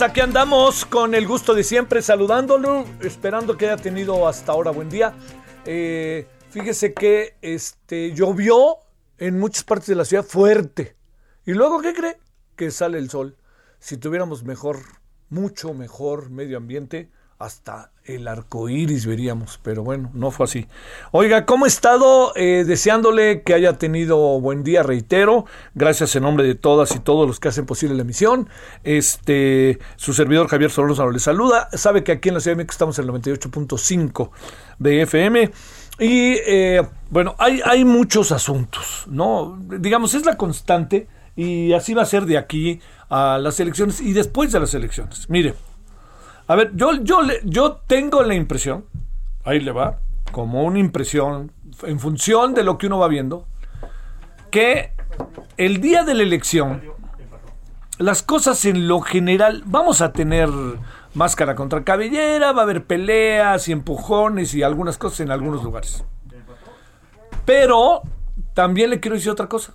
Tardes, aquí andamos con el gusto de siempre saludándolo, esperando que haya tenido hasta ahora buen día. Eh, fíjese que este, llovió en muchas partes de la ciudad fuerte. ¿Y luego qué cree? Que sale el sol. Si tuviéramos mejor, mucho mejor medio ambiente, hasta el arco iris veríamos, pero bueno, no fue así. Oiga, ¿cómo ha estado? Eh, deseándole que haya tenido buen día, reitero. Gracias en nombre de todas y todos los que hacen posible la emisión. Este, su servidor Javier Solórzano le saluda. Sabe que aquí en la Ciudad de México estamos en el 98.5 de FM. Y eh, bueno, hay, hay muchos asuntos, ¿no? Digamos, es la constante y así va a ser de aquí a las elecciones y después de las elecciones. Mire, a ver, yo, yo, yo tengo la impresión, ahí le va, como una impresión, en función de lo que uno va viendo, que el día de la elección, las cosas en lo general, vamos a tener máscara contra cabellera, va a haber peleas y empujones y algunas cosas en algunos lugares. Pero también le quiero decir otra cosa,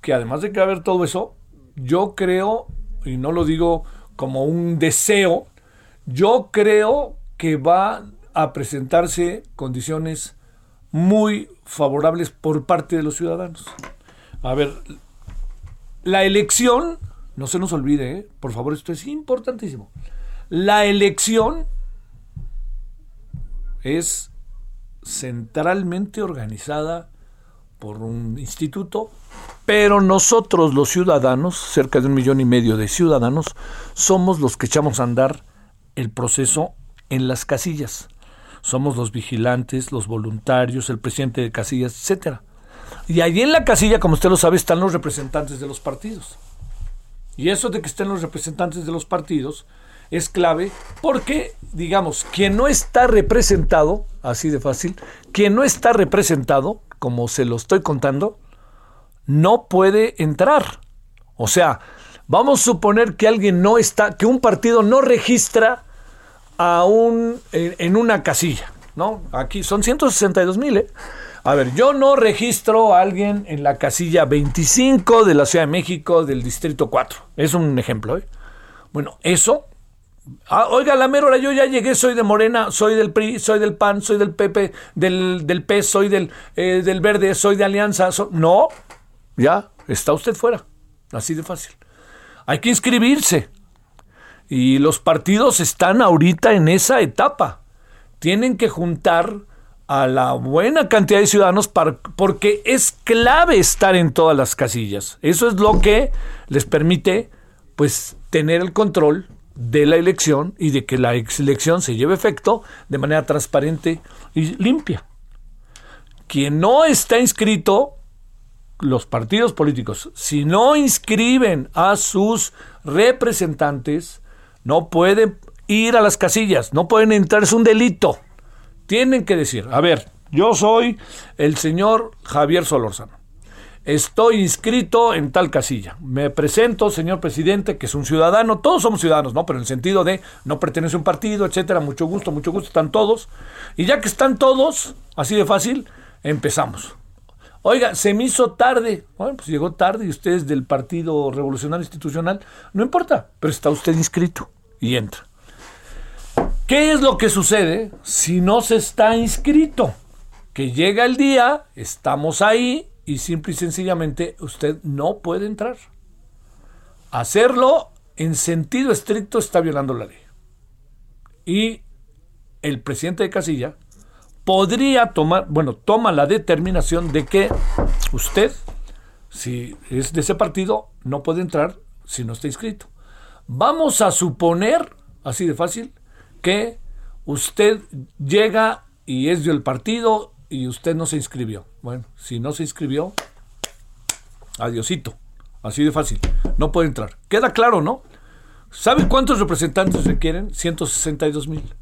que además de que va a haber todo eso, yo creo, y no lo digo como un deseo, yo creo que va a presentarse condiciones muy favorables por parte de los ciudadanos. A ver, la elección, no se nos olvide, ¿eh? por favor, esto es importantísimo. La elección es centralmente organizada por un instituto, pero nosotros los ciudadanos, cerca de un millón y medio de ciudadanos, somos los que echamos a andar el proceso en las casillas. Somos los vigilantes, los voluntarios, el presidente de casillas, etcétera. Y allí en la casilla, como usted lo sabe, están los representantes de los partidos. Y eso de que estén los representantes de los partidos es clave porque, digamos, quien no está representado, así de fácil, quien no está representado, como se lo estoy contando, no puede entrar. O sea, vamos a suponer que alguien no está, que un partido no registra a un, en, en una casilla, ¿no? Aquí son 162 mil, ¿eh? A ver, yo no registro a alguien en la casilla 25 de la Ciudad de México del Distrito 4. Es un ejemplo, ¿eh? Bueno, eso. Ah, oiga, la mera hora, yo ya llegué, soy de Morena, soy del PRI, soy del PAN, soy del PP, del, del PES, soy del, eh, del Verde, soy de Alianza. no, ya, está usted fuera. Así de fácil. Hay que inscribirse. Y los partidos están ahorita en esa etapa. Tienen que juntar a la buena cantidad de ciudadanos para- porque es clave estar en todas las casillas. Eso es lo que les permite pues tener el control de la elección y de que la elección se lleve efecto de manera transparente y limpia. Quien no está inscrito, los partidos políticos, si no inscriben a sus representantes, no pueden ir a las casillas, no pueden entrar, es un delito. Tienen que decir, a ver, yo soy el señor Javier Solórzano. estoy inscrito en tal casilla. Me presento, señor presidente, que es un ciudadano, todos somos ciudadanos, ¿no? Pero en el sentido de no pertenece a un partido, etcétera, mucho gusto, mucho gusto, están todos. Y ya que están todos, así de fácil, empezamos. Oiga, se me hizo tarde. Bueno, pues llegó tarde y usted es del Partido Revolucionario Institucional. No importa, pero está usted inscrito y entra. ¿Qué es lo que sucede si no se está inscrito? Que llega el día, estamos ahí y simple y sencillamente usted no puede entrar. Hacerlo en sentido estricto está violando la ley. Y el presidente de casilla podría tomar, bueno, toma la determinación de que usted, si es de ese partido, no puede entrar si no está inscrito. Vamos a suponer, así de fácil, que usted llega y es del partido y usted no se inscribió. Bueno, si no se inscribió, adiosito. Así de fácil. No puede entrar. Queda claro, ¿no? ¿Sabe cuántos representantes requieren? 162 mil.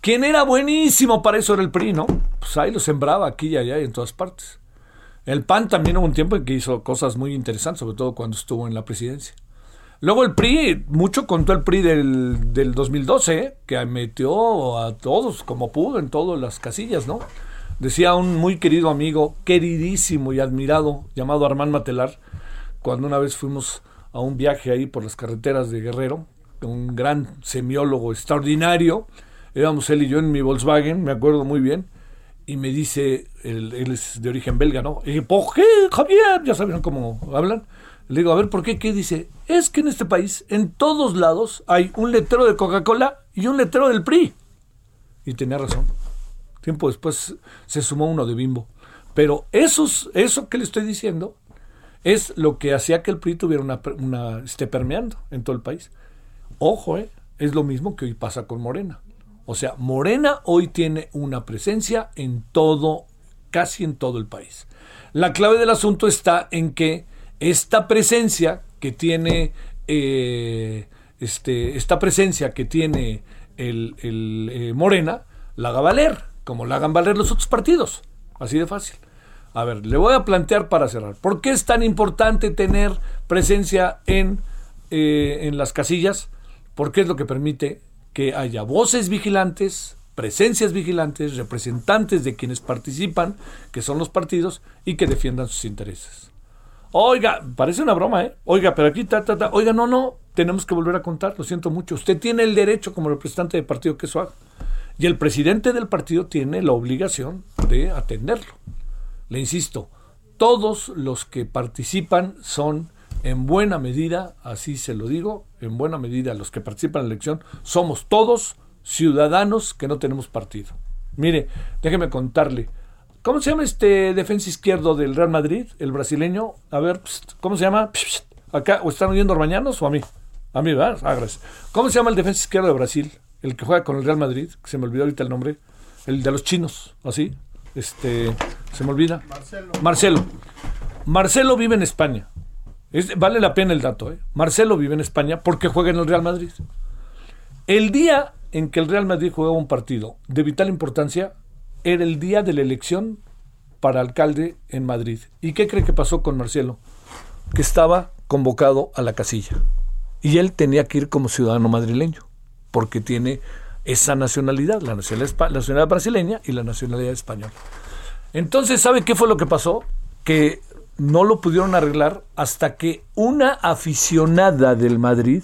¿Quién era buenísimo para eso era el PRI, ¿no? Pues ahí lo sembraba aquí y allá y en todas partes. El PAN también hubo un tiempo en que hizo cosas muy interesantes, sobre todo cuando estuvo en la presidencia. Luego el PRI, mucho contó el PRI del, del 2012, ¿eh? que metió a todos como pudo en todas las casillas, ¿no? Decía un muy querido amigo, queridísimo y admirado, llamado Armán Matelar, cuando una vez fuimos a un viaje ahí por las carreteras de Guerrero, un gran semiólogo extraordinario, Éramos él y yo en mi Volkswagen, me acuerdo muy bien. Y me dice, él, es de origen belga, ¿no? Y ¿por qué, Javier? Ya saben cómo hablan. Le digo, a ver, ¿por qué? ¿Qué dice? Es que en este país, en todos lados, hay un letrero de Coca-Cola y un letrero del PRI. Y tenía razón. Tiempo después se sumó uno de Bimbo. Pero esos, eso que le estoy diciendo es lo que hacía que el PRI tuviera una, una esté permeando en todo el país. Ojo, ¿eh? es lo mismo que hoy pasa con Morena. O sea, Morena hoy tiene una presencia en todo, casi en todo el país. La clave del asunto está en que esta presencia que tiene, eh, este, esta presencia que tiene el, eh, Morena, la haga valer, como la hagan valer los otros partidos. Así de fácil. A ver, le voy a plantear para cerrar. ¿Por qué es tan importante tener presencia en, eh, en las casillas? Porque es lo que permite que haya voces vigilantes, presencias vigilantes, representantes de quienes participan, que son los partidos, y que defiendan sus intereses. Oiga, parece una broma, ¿eh? Oiga, pero aquí, ta, ta, ta. Oiga, no, no, tenemos que volver a contar, lo siento mucho. Usted tiene el derecho como representante del partido que eso haga. Y el presidente del partido tiene la obligación de atenderlo. Le insisto, todos los que participan son en buena medida, así se lo digo, en buena medida los que participan en la elección, somos todos ciudadanos que no tenemos partido. Mire, déjeme contarle. ¿Cómo se llama este defensa izquierdo del Real Madrid, el brasileño? A ver, ¿cómo se llama? Acá, ¿o están oyendo Orbañanos o a mí? A mí, ¿verdad? Ah, gracias. ¿Cómo se llama el defensa izquierdo de Brasil? El que juega con el Real Madrid, que se me olvidó ahorita el nombre. El de los chinos, así. Este, se me olvida. Marcelo. Marcelo. Marcelo vive en España vale la pena el dato. ¿eh? Marcelo vive en España porque juega en el Real Madrid. El día en que el Real Madrid jugaba un partido de vital importancia era el día de la elección para alcalde en Madrid. ¿Y qué cree que pasó con Marcelo? Que estaba convocado a la casilla. Y él tenía que ir como ciudadano madrileño, porque tiene esa nacionalidad, la nacionalidad, la nacionalidad brasileña y la nacionalidad española. Entonces, ¿sabe qué fue lo que pasó? Que no lo pudieron arreglar hasta que una aficionada del Madrid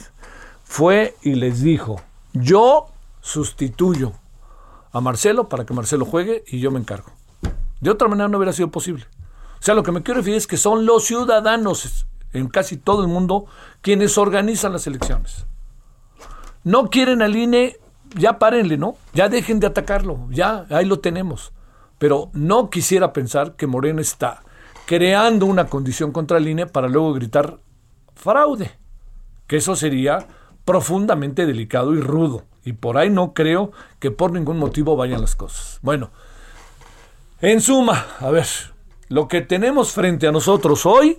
fue y les dijo, yo sustituyo a Marcelo para que Marcelo juegue y yo me encargo. De otra manera no hubiera sido posible. O sea, lo que me quiero referir es que son los ciudadanos en casi todo el mundo quienes organizan las elecciones. No quieren al INE, ya párenle, ¿no? Ya dejen de atacarlo, ya, ahí lo tenemos. Pero no quisiera pensar que Moreno está creando una condición contra el INE para luego gritar fraude, que eso sería profundamente delicado y rudo. Y por ahí no creo que por ningún motivo vayan las cosas. Bueno, en suma, a ver, lo que tenemos frente a nosotros hoy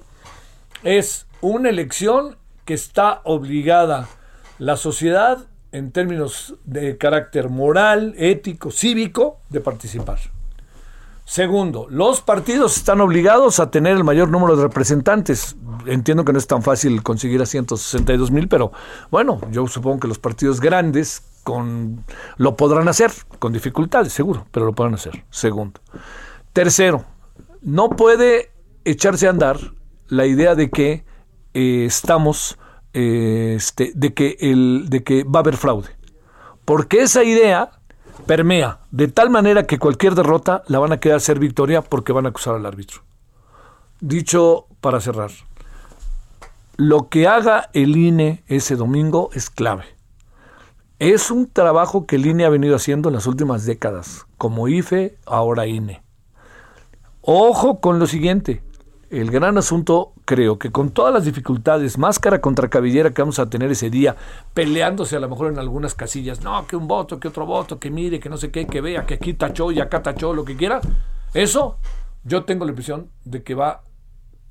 es una elección que está obligada la sociedad en términos de carácter moral, ético, cívico, de participar. Segundo, los partidos están obligados a tener el mayor número de representantes. Entiendo que no es tan fácil conseguir a 162 mil, pero bueno, yo supongo que los partidos grandes con, lo podrán hacer, con dificultades, seguro, pero lo podrán hacer. Segundo. Tercero, no puede echarse a andar la idea de que eh, estamos, eh, este, de, que el, de que va a haber fraude. Porque esa idea permea de tal manera que cualquier derrota la van a quedar ser victoria porque van a acusar al árbitro. Dicho para cerrar, lo que haga el INE ese domingo es clave. Es un trabajo que el INE ha venido haciendo en las últimas décadas, como IFE, ahora INE. Ojo con lo siguiente, el gran asunto, creo que con todas las dificultades, máscara contra cabellera que vamos a tener ese día, peleándose a lo mejor en algunas casillas, no, que un voto, que otro voto, que mire, que no sé qué, que vea, que aquí tachó y acá tachó, lo que quiera, eso yo tengo la impresión de que va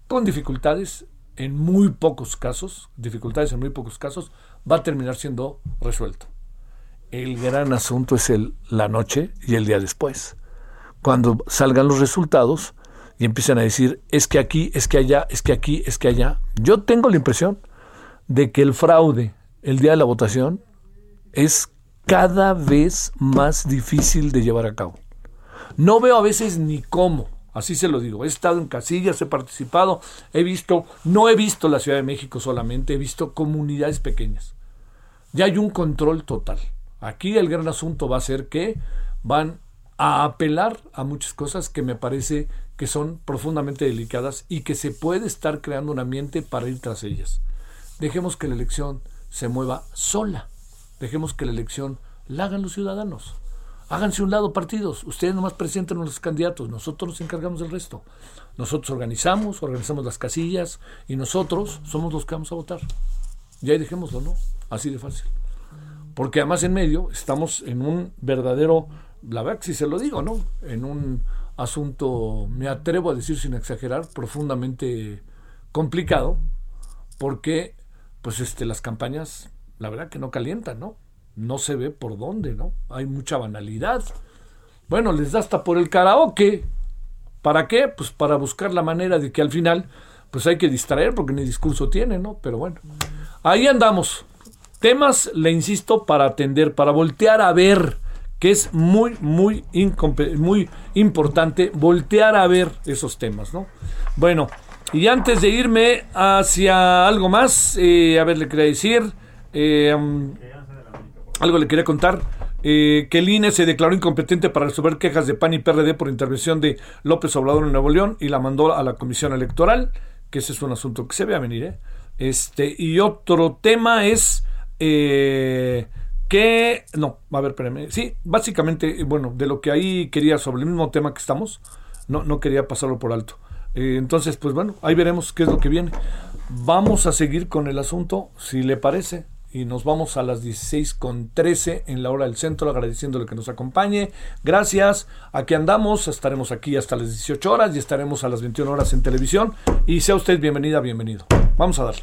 con dificultades en muy pocos casos, dificultades en muy pocos casos, va a terminar siendo resuelto. El gran asunto es el, la noche y el día después. Cuando salgan los resultados, y empiezan a decir, es que aquí, es que allá, es que aquí, es que allá. Yo tengo la impresión de que el fraude el día de la votación es cada vez más difícil de llevar a cabo. No veo a veces ni cómo, así se lo digo. He estado en casillas, he participado, he visto, no he visto la Ciudad de México solamente, he visto comunidades pequeñas. Ya hay un control total. Aquí el gran asunto va a ser que van a apelar a muchas cosas que me parece que son profundamente delicadas y que se puede estar creando un ambiente para ir tras ellas. Dejemos que la elección se mueva sola. Dejemos que la elección la hagan los ciudadanos. Háganse un lado partidos. Ustedes nomás presenten a los candidatos. Nosotros nos encargamos del resto. Nosotros organizamos, organizamos las casillas y nosotros somos los que vamos a votar. Y ahí dejémoslo, ¿no? Así de fácil. Porque además en medio estamos en un verdadero, la verdad si se lo digo, ¿no? En un asunto, me atrevo a decir sin exagerar, profundamente complicado, porque pues este las campañas, la verdad que no calientan, ¿no? No se ve por dónde, ¿no? Hay mucha banalidad. Bueno, les da hasta por el karaoke. ¿Para qué? Pues para buscar la manera de que al final pues hay que distraer porque ni discurso tiene, ¿no? Pero bueno, ahí andamos. Temas, le insisto, para atender, para voltear a ver que es muy, muy, muy importante voltear a ver esos temas, ¿no? Bueno, y antes de irme hacia algo más, eh, a ver, le quería decir, eh, um, algo le quería contar. Eh, que el INE se declaró incompetente para resolver quejas de PAN y PRD por intervención de López Obrador en Nuevo León y la mandó a la Comisión Electoral, que ese es un asunto que se ve a venir. ¿eh? Este, y otro tema es que no, a ver, espérame. Sí, básicamente, bueno, de lo que ahí quería sobre el mismo tema que estamos, no, no quería pasarlo por alto. Eh, entonces, pues bueno, ahí veremos qué es lo que viene. Vamos a seguir con el asunto, si le parece, y nos vamos a las 16 con 13 en la hora del centro, agradeciéndole que nos acompañe. Gracias, aquí andamos, estaremos aquí hasta las 18 horas y estaremos a las 21 horas en televisión. Y sea usted bienvenida, bienvenido. Vamos a darle.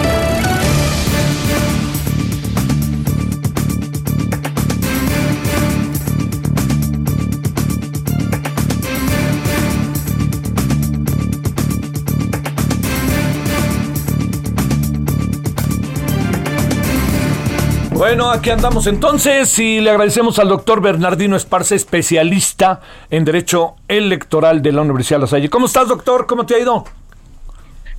Bueno, aquí andamos entonces y le agradecemos al doctor Bernardino Esparza, especialista en Derecho Electoral de la Universidad de La Salle. ¿Cómo estás, doctor? ¿Cómo te ha ido?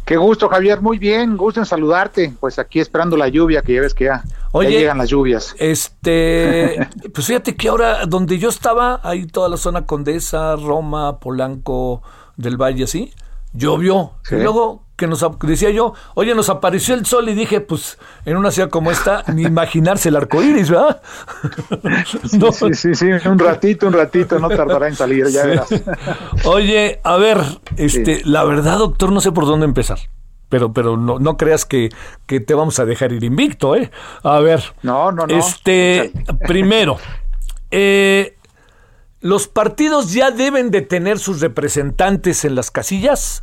Qué gusto, Javier. Muy bien, gusto en saludarte. Pues aquí esperando la lluvia, que ya ves que ya, llegan las lluvias. Este, pues fíjate que ahora donde yo estaba, ahí toda la zona Condesa, Roma, Polanco, del Valle, así, llovió. Y luego que nos decía yo, oye, nos apareció el sol y dije, pues en una ciudad como esta, ni imaginarse el arco iris, ¿verdad? sí, sí, sí, un ratito, un ratito, no tardará en salir, ya verás. oye, a ver, este, la verdad, doctor, no sé por dónde empezar. Pero, pero no, no creas que, que te vamos a dejar ir invicto, ¿eh? A ver. No, no, no. Este, primero, eh, los partidos ya deben de tener sus representantes en las casillas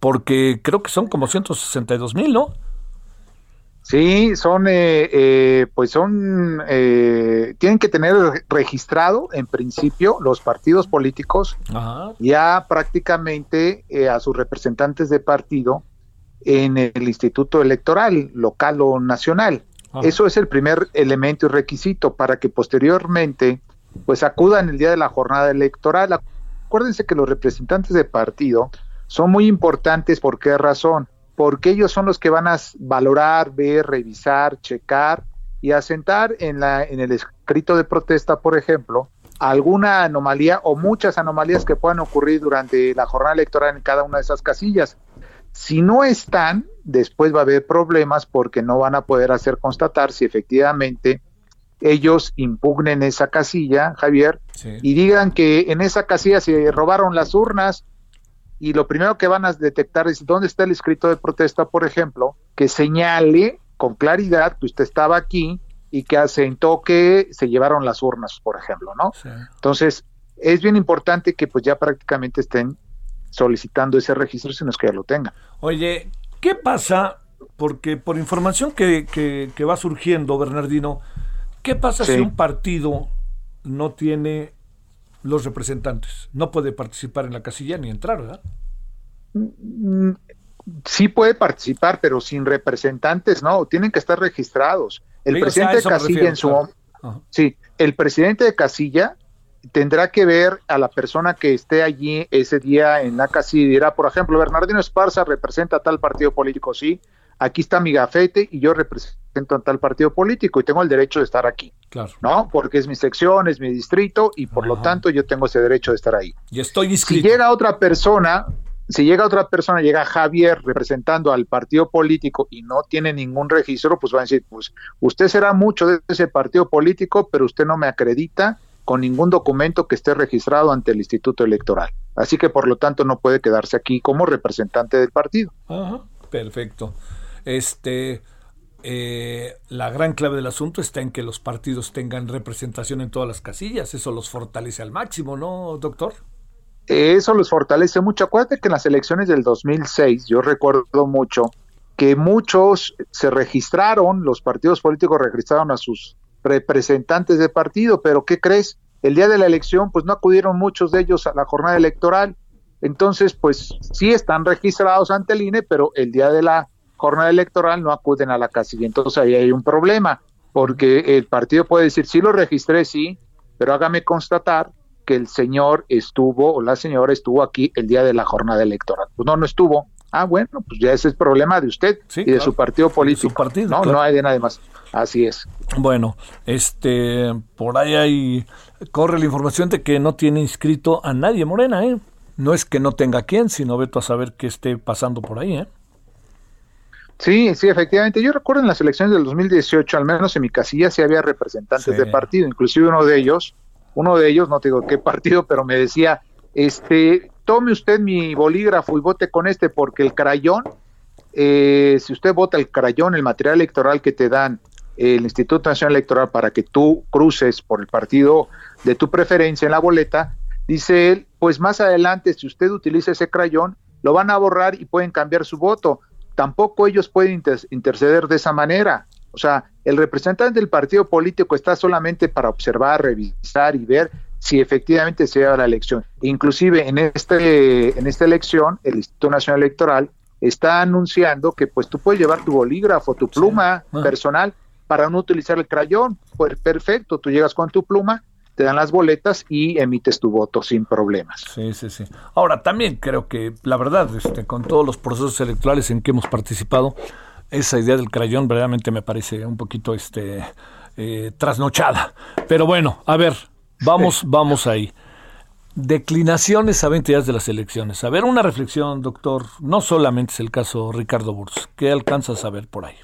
porque creo que son como 162 mil, ¿no? Sí, son, eh, eh, pues son, eh, tienen que tener registrado en principio los partidos políticos ya prácticamente a sus representantes de partido en el Instituto Electoral local o nacional. Eso es el primer elemento y requisito para que posteriormente pues acudan el día de la jornada electoral. Acuérdense que los representantes de partido son muy importantes. ¿Por qué razón? porque ellos son los que van a valorar, ver, revisar, checar y asentar en, la, en el escrito de protesta, por ejemplo, alguna anomalía o muchas anomalías que puedan ocurrir durante la jornada electoral en cada una de esas casillas. Si no están, después va a haber problemas porque no van a poder hacer constatar si efectivamente ellos impugnen esa casilla, Javier, y digan que en esa casilla se robaron las urnas y lo primero que van a detectar es dónde está el escrito de protesta, por ejemplo, que señale con claridad que usted estaba aquí y que asentó que se llevaron las urnas, por ejemplo, ¿no? Entonces, es bien importante que pues ya prácticamente estén solicitando ese registro, si no es que ya lo tengan. Oye, ¿qué pasa? Porque por información que, que, va surgiendo, Bernardino, ¿qué pasa si un partido no tiene los representantes. No puede participar en la casilla ni entrar, ¿verdad? Mm, sí puede participar, pero sin representantes, no, tienen que estar registrados. El presidente de casilla en su sí, el presidente de casilla tendrá que ver a la persona que esté allí ese día en la casilla y dirá, por ejemplo, Bernardino Esparza representa a tal partido político, sí, aquí está mi gafete y yo represento a tal partido político y tengo el derecho de estar aquí. Claro. ¿No? Porque es mi sección, es mi distrito y por lo tanto yo tengo ese derecho de estar ahí. Y estoy inscrito. Si llega otra persona, si llega otra persona, llega Javier representando al partido político y no tiene ningún registro, pues van a decir, pues usted será mucho de ese partido político, pero usted no me acredita con ningún documento que esté registrado ante el Instituto Electoral. Así que por lo tanto no puede quedarse aquí como representante del partido. Ajá, perfecto. Este, eh, la gran clave del asunto está en que los partidos tengan representación en todas las casillas. Eso los fortalece al máximo, ¿no, doctor? Eso los fortalece mucho. Acuérdate que en las elecciones del 2006, yo recuerdo mucho que muchos se registraron, los partidos políticos registraron a sus representantes de partido, pero ¿qué crees? El día de la elección, pues no acudieron muchos de ellos a la jornada electoral. Entonces, pues sí están registrados ante el INE, pero el día de la jornada electoral no acuden a la casilla. Entonces ahí hay un problema, porque el partido puede decir, sí lo registré, sí, pero hágame constatar que el señor estuvo o la señora estuvo aquí el día de la jornada electoral. Pues no, no estuvo. Ah, bueno, pues ya ese es el problema de usted y de su partido político. partido, no, no hay de nada más. Así es. Bueno, este, por ahí hay, corre la información de que no tiene inscrito a nadie Morena, ¿eh? No es que no tenga quien, sino veto a saber qué esté pasando por ahí, ¿eh? Sí, sí, efectivamente. Yo recuerdo en las elecciones del 2018, al menos en mi casilla, sí había representantes de partido, inclusive uno de ellos, uno de ellos, no te digo qué partido, pero me decía, este, tome usted mi bolígrafo y vote con este, porque el crayón, eh, si usted vota el crayón, el material electoral que te dan el Instituto Nacional Electoral para que tú cruces por el partido de tu preferencia en la boleta, dice él, pues más adelante, si usted utiliza ese crayón, lo van a borrar y pueden cambiar su voto tampoco ellos pueden interceder de esa manera. O sea, el representante del partido político está solamente para observar, revisar y ver si efectivamente se da la elección. Inclusive en este en esta elección, el Instituto Nacional Electoral está anunciando que pues tú puedes llevar tu bolígrafo, tu pluma ah. personal para no utilizar el crayón. Pues perfecto, tú llegas con tu pluma te dan las boletas y emites tu voto sin problemas. Sí, sí, sí. Ahora, también creo que, la verdad, este, con todos los procesos electorales en que hemos participado, esa idea del crayón verdaderamente me parece un poquito este, eh, trasnochada. Pero bueno, a ver, vamos, vamos ahí. Declinaciones a 20 días de las elecciones. A ver, una reflexión, doctor. No solamente es el caso Ricardo Burs. ¿Qué alcanzas a ver por ahí?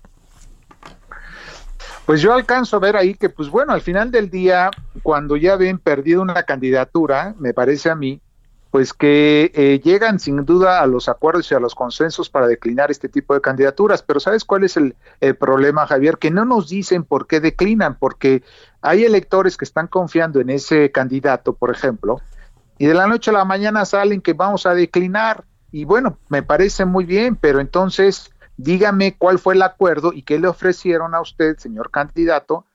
Pues yo alcanzo a ver ahí que, pues bueno, al final del día, cuando ya ven perdido una candidatura, me parece a mí, pues que eh, llegan sin duda a los acuerdos y a los consensos para declinar este tipo de candidaturas. Pero ¿sabes cuál es el, el, problema, Javier? Que no nos dicen por qué declinan, porque hay electores que están confiando en ese candidato, por ejemplo, y de la noche a la mañana salen que vamos a declinar. Y bueno, me parece muy bien, pero entonces dígame cuál fue el acuerdo y qué le ofrecieron a usted, señor candidato,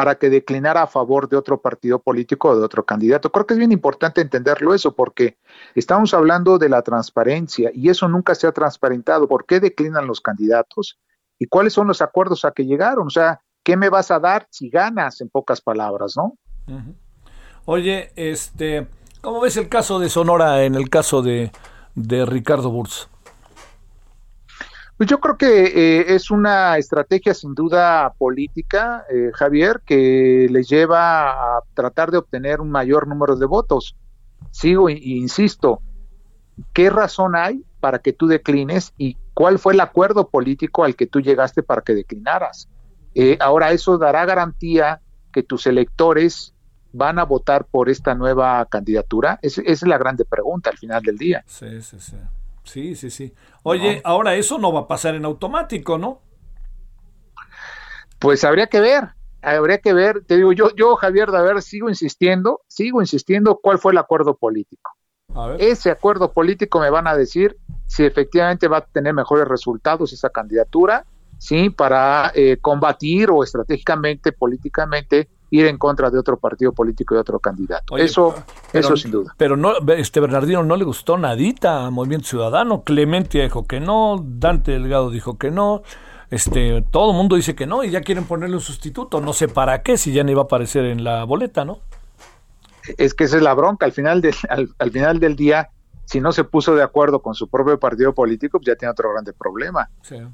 para que declinara a favor de otro partido político o de otro candidato. Creo que es bien importante entenderlo eso porque estamos hablando de la transparencia y eso nunca se ha transparentado. ¿Por qué declinan los candidatos? ¿Y cuáles son los acuerdos a que llegaron? O sea, ¿qué me vas a dar si ganas, en pocas palabras, no? Oye, este, ¿cómo ves el caso de Sonora en el caso de, de Ricardo Burz? Pues yo creo que eh, es una estrategia sin duda política, eh, Javier, que les lleva a tratar de obtener un mayor número de votos. Sigo e insisto, ¿qué razón hay para que tú declines y cuál fue el acuerdo político al que tú llegaste para que declinaras? Eh, ahora eso dará garantía que tus electores van a votar por esta nueva candidatura. esa es la grande pregunta al final del día. Sí, sí, sí. Sí, sí, sí. Oye, ahora eso no va a pasar en automático, ¿no? Pues habría que ver, habría que ver. Te digo, yo, yo Javier, de ver, sigo insistiendo, sigo insistiendo cuál fue el acuerdo político. Ese acuerdo político me van a decir si efectivamente va a tener mejores resultados esa candidatura, sí, para eh, combatir o estratégicamente, políticamente ir en contra de otro partido político y otro candidato. eso, eso sin duda. Pero no, este Bernardino no le gustó nadita a Movimiento Ciudadano. Clemente dijo que no, Dante Delgado dijo que no. Este, todo el mundo dice que no y ya quieren ponerle un sustituto. No sé para qué, si ya no iba a aparecer en la boleta, ¿no? Es que esa es la bronca. Al final, de, al final del día, si no se puso de acuerdo con su propio partido político, pues ya tiene otro grande problema,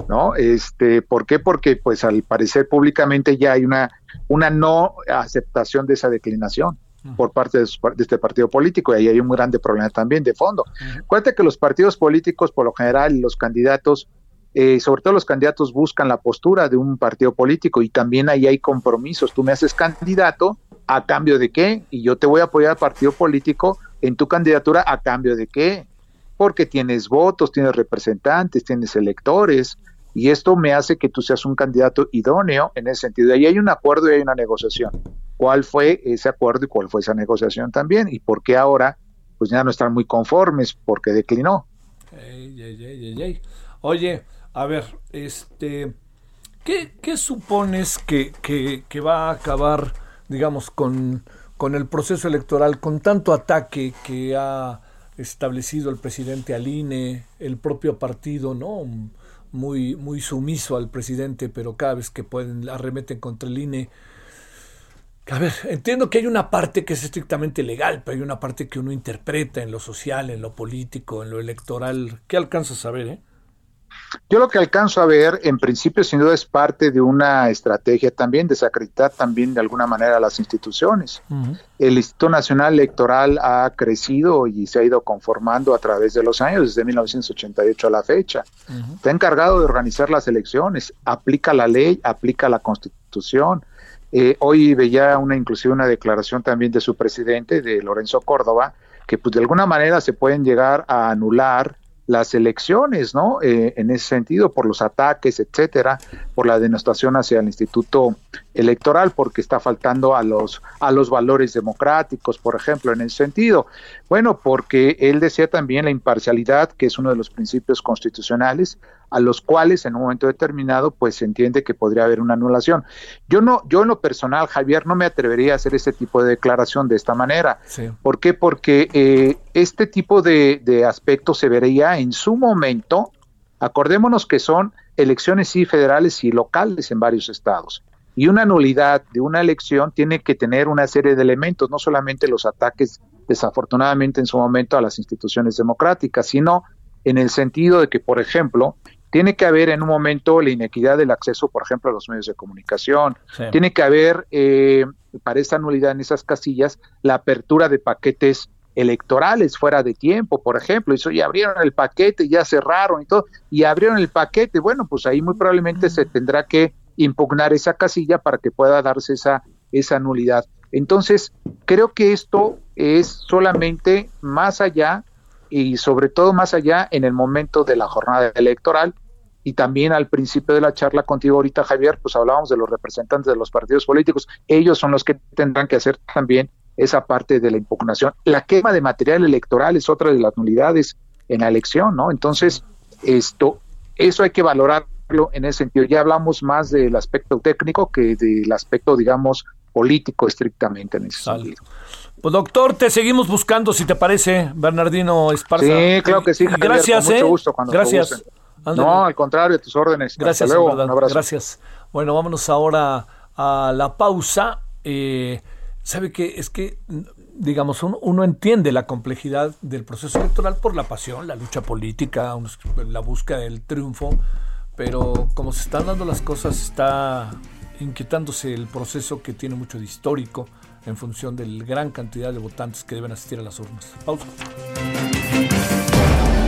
¿no? Este, ¿por qué? Porque pues al parecer públicamente ya hay una una no aceptación de esa declinación por parte de, este partido político y ahí hay un grande problema también de fondo. Cuenta que los partidos políticos, por lo general, los candidatos, eh, sobre todo los candidatos, buscan la postura de un partido político y también ahí hay compromisos. Tú me haces candidato a cambio de qué y yo te voy a apoyar al partido político en tu candidatura a cambio de qué? Porque tienes votos, tienes representantes, tienes electores, y esto me hace que tú seas un candidato idóneo en ese sentido. Ahí hay un acuerdo y hay una negociación. ¿Cuál fue ese acuerdo y cuál fue esa negociación también? ¿Y por qué ahora pues ya no están muy conformes porque declinó? Oye, a ver, este, ¿qué, supones que, que va a acabar, digamos, con con el proceso electoral, con tanto ataque que ha establecido el presidente al INE, el propio partido, ¿no? Muy, muy sumiso al presidente, pero cada vez que pueden arremeten contra el INE. A ver, entiendo que hay una parte que es estrictamente legal, pero hay una parte que uno interpreta en lo social, en lo político, en lo electoral. ¿Qué alcanzas a ver, eh? Yo lo que alcanzo a ver, en principio, sin duda, es parte de una estrategia también, desacreditar también de alguna manera a las instituciones. El Instituto Nacional Electoral ha crecido y se ha ido conformando a través de los años, desde 1988 a la fecha. Está encargado de organizar las elecciones, aplica la ley, aplica la Constitución. Eh, hoy veía una inclusive una declaración también de su presidente, de Lorenzo Córdoba, que pues de alguna manera se pueden llegar a anular las elecciones, ¿no? Eh, en ese sentido, por los ataques, etcétera, por la denostación hacia el Instituto Electoral, porque está faltando a los, a los valores democráticos, por ejemplo, en ese sentido. Bueno, porque él decía también la imparcialidad, que es uno de los principios constitucionales, a los cuales en un momento determinado pues se entiende que podría haber una anulación. Yo no, yo en lo personal, Javier, no me atrevería a hacer ese tipo de declaración de esta manera. ¿Por qué? Porque eh, este tipo de, de aspectos se vería en su momento, acordémonos que son elecciones sí federales y locales en varios estados. Y una nulidad de una elección tiene que tener una serie de elementos, no solamente los ataques desafortunadamente en su momento a las instituciones democráticas, sino en el sentido de que, por ejemplo, tiene que haber en un momento la inequidad del acceso, por ejemplo, a los medios de comunicación. Tiene que haber, eh, para esa nulidad en esas casillas, la apertura de paquetes electorales fuera de tiempo, por ejemplo. Eso ya abrieron el paquete, ya cerraron y todo, y abrieron el paquete. Bueno, pues ahí muy probablemente se tendrá que impugnar esa casilla para que pueda darse esa, esa nulidad. Entonces, creo que esto es solamente más allá y sobre todo más allá en el momento de la jornada electoral y también al principio de la charla contigo ahorita, Javier, pues hablábamos de los representantes de los partidos políticos. Ellos son los que tendrán que hacer también esa parte de la impugnación. La quema de material electoral es otra de las nulidades en la elección, ¿no? Entonces, esto, eso hay que valorarlo en ese sentido. Ya hablamos más del aspecto técnico que del aspecto, digamos, político estrictamente en ese sentido. Pues doctor, te seguimos buscando, si te parece, Bernardino Esparza. Sí, claro que sí. gracias, mucho ¿eh? gusto cuando Gracias. No, al contrario, tus órdenes. Gracias, luego. Un abrazo. Gracias. Bueno, vámonos ahora a la pausa. Eh, ¿Sabe qué? Es que, digamos, uno, entiende la complejidad del proceso electoral por la pasión, la lucha política, la búsqueda del triunfo, pero como se están dando las cosas, está inquietándose el proceso que tiene mucho de histórico en función de la gran cantidad de votantes que deben asistir a las urnas. Pausa.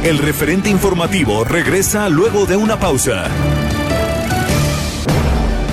El referente informativo regresa luego de una pausa.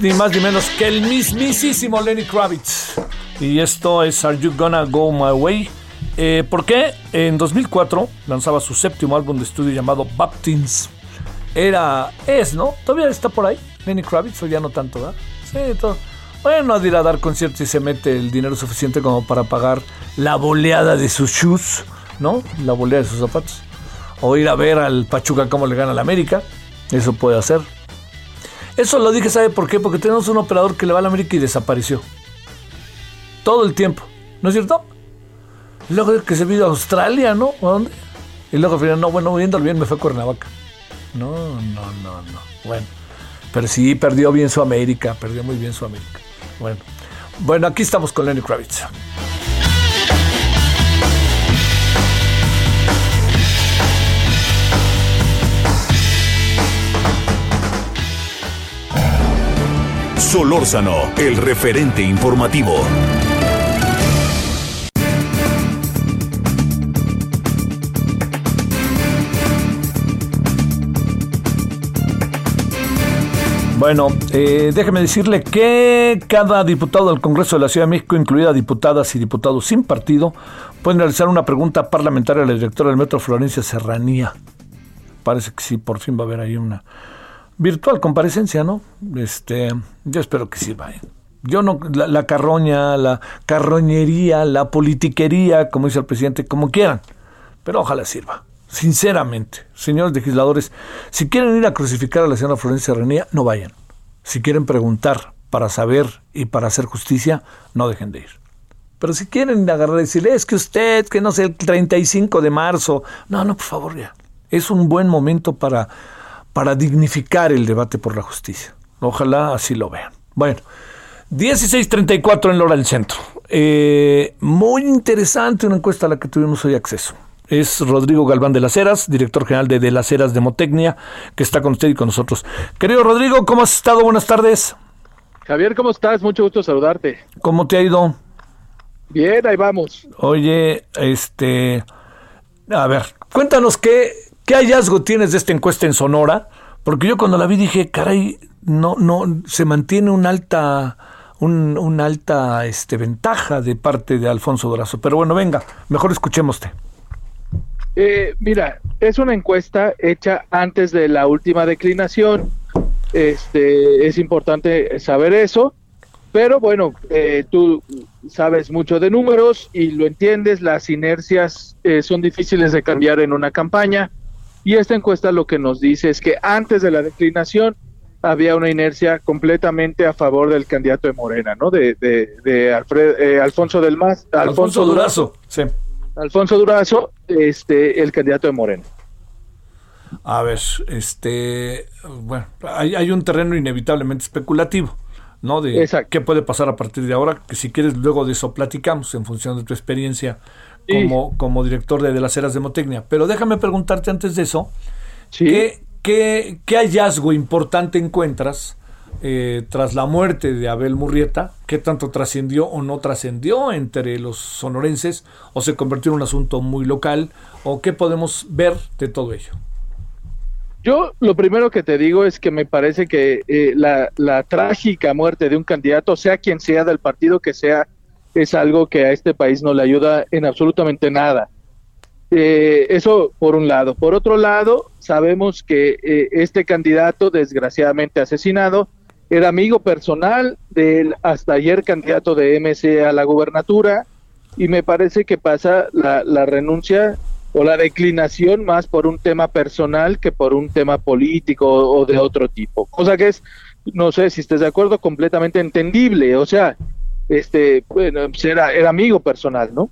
Ni más ni menos que el mismísimo Lenny Kravitz. Y esto es Are You Gonna Go My Way? Eh, ¿Por qué? En 2004 lanzaba su séptimo álbum de estudio llamado Baptins. Era, es, ¿no? Todavía está por ahí, Lenny Kravitz, o ya no tanto, ¿verdad? Sí, todo. Bueno, a ir a dar conciertos y se mete el dinero suficiente como para pagar la boleada de sus shoes, ¿no? La boleada de sus zapatos. O ir a ver al Pachuca cómo le gana a la América. Eso puede hacer. Eso lo dije, ¿sabe por qué? Porque tenemos un operador que le va a la América y desapareció. Todo el tiempo. ¿No es cierto? Luego que se vino a Australia, ¿no? ¿A dónde? Y luego al final, no, bueno, viéndolo bien me fue a Cuernavaca. No, no, no, no. Bueno. Pero sí, perdió bien su América, perdió muy bien su América. Bueno. Bueno, aquí estamos con Lenny Kravitz. Solórzano, el referente informativo. Bueno, eh, déjeme decirle que cada diputado del Congreso de la Ciudad de México, incluida diputadas y diputados sin partido, pueden realizar una pregunta parlamentaria a la directora del Metro Florencia Serranía. Parece que sí, por fin va a haber ahí una, virtual comparecencia, ¿no? Este, yo espero que sirva. ¿eh? Yo no, la, carroña, la carroñería, la politiquería, como dice el presidente, como quieran, pero ojalá sirva. Sinceramente, señores legisladores, si quieren ir a crucificar a la señora Florencia Renía, no vayan. si quieren preguntar para saber y para hacer justicia, no dejen de ir. Pero si quieren agarrar y decirle, es que usted, que no sé, el 35 de marzo, no, no, por favor, ya. Es un buen momento para, para dignificar el debate por la justicia. Ojalá así lo vean. Bueno, 16.34 en Lora del Centro. Eh, muy interesante una encuesta a la que tuvimos hoy acceso. Es Rodrigo Galván de las Heras, director general de De las Heras de Motecnia, que está con usted y con nosotros. Querido Rodrigo, ¿cómo has estado? Buenas tardes. Javier, ¿cómo estás? Mucho gusto saludarte. ¿Cómo te ha ido? Bien, ahí vamos. Oye, este, a ver, cuéntanos qué, qué hallazgo tienes de esta encuesta en Sonora, porque yo cuando la vi dije, caray, no, no, se mantiene una alta, un, alta, este, ventaja de parte de Alfonso Dorazo. Pero bueno, venga, mejor escuchémoste. Eh, mira, es una encuesta hecha antes de la última declinación. Este, es importante saber eso. Pero bueno, eh, tú sabes mucho de números y lo entiendes, las inercias eh, son difíciles de cambiar en una campaña y esta encuesta lo que nos dice es que antes de la declinación había una inercia completamente a favor del candidato de Morena, ¿no? De, de, eh, Alfonso del Más, Alfonso, Durazo, sí. Alfonso Durazo, este, el candidato de Morena. A ver, este, bueno, hay, hay un terreno inevitablemente especulativo. ¿no? De qué puede pasar a partir de ahora, que si quieres luego de eso platicamos en función de tu experiencia como, como director de, de, las eras de Motecnia. Pero déjame preguntarte antes de eso, ¿qué, qué, hallazgo importante encuentras eh, tras la muerte de Abel Murrieta? ¿Qué tanto trascendió o no trascendió entre los sonorenses? ¿O se convirtió en un asunto muy local? ¿O qué podemos ver de todo ello? Yo lo primero que te digo es que me parece que eh, la, trágica muerte de un candidato, sea quien sea del partido que sea, es algo que a este país no le ayuda en absolutamente nada. Eh, eso por un lado. Por otro lado, sabemos que eh, este candidato, desgraciadamente asesinado, era amigo personal del hasta ayer candidato de MC a la gubernatura y me parece que pasa la, la renuncia o la declinación más por un tema personal que por un tema político o de otro tipo. Cosa que es, no sé si estés de acuerdo, completamente entendible. O sea, este, bueno, pues era, era amigo personal, ¿no?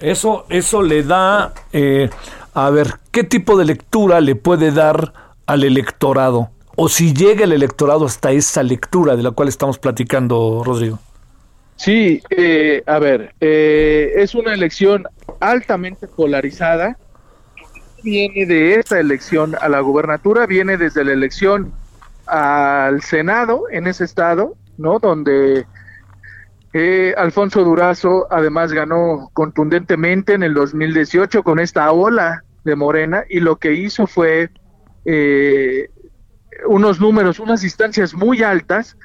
Eso, eso le da, eh, a ver, ¿qué tipo de lectura le puede dar al electorado? O si llega el electorado hasta esa lectura de la cual estamos platicando, Rodrigo. Sí, eh, a ver, eh, es una elección altamente polarizada. Viene de esta elección a la gubernatura, viene desde la elección al Senado en ese estado, ¿no? Donde eh, Alfonso Durazo además ganó contundentemente en el 2018 con esta ola de Morena y lo que hizo fue unos números, unas distancias muy altas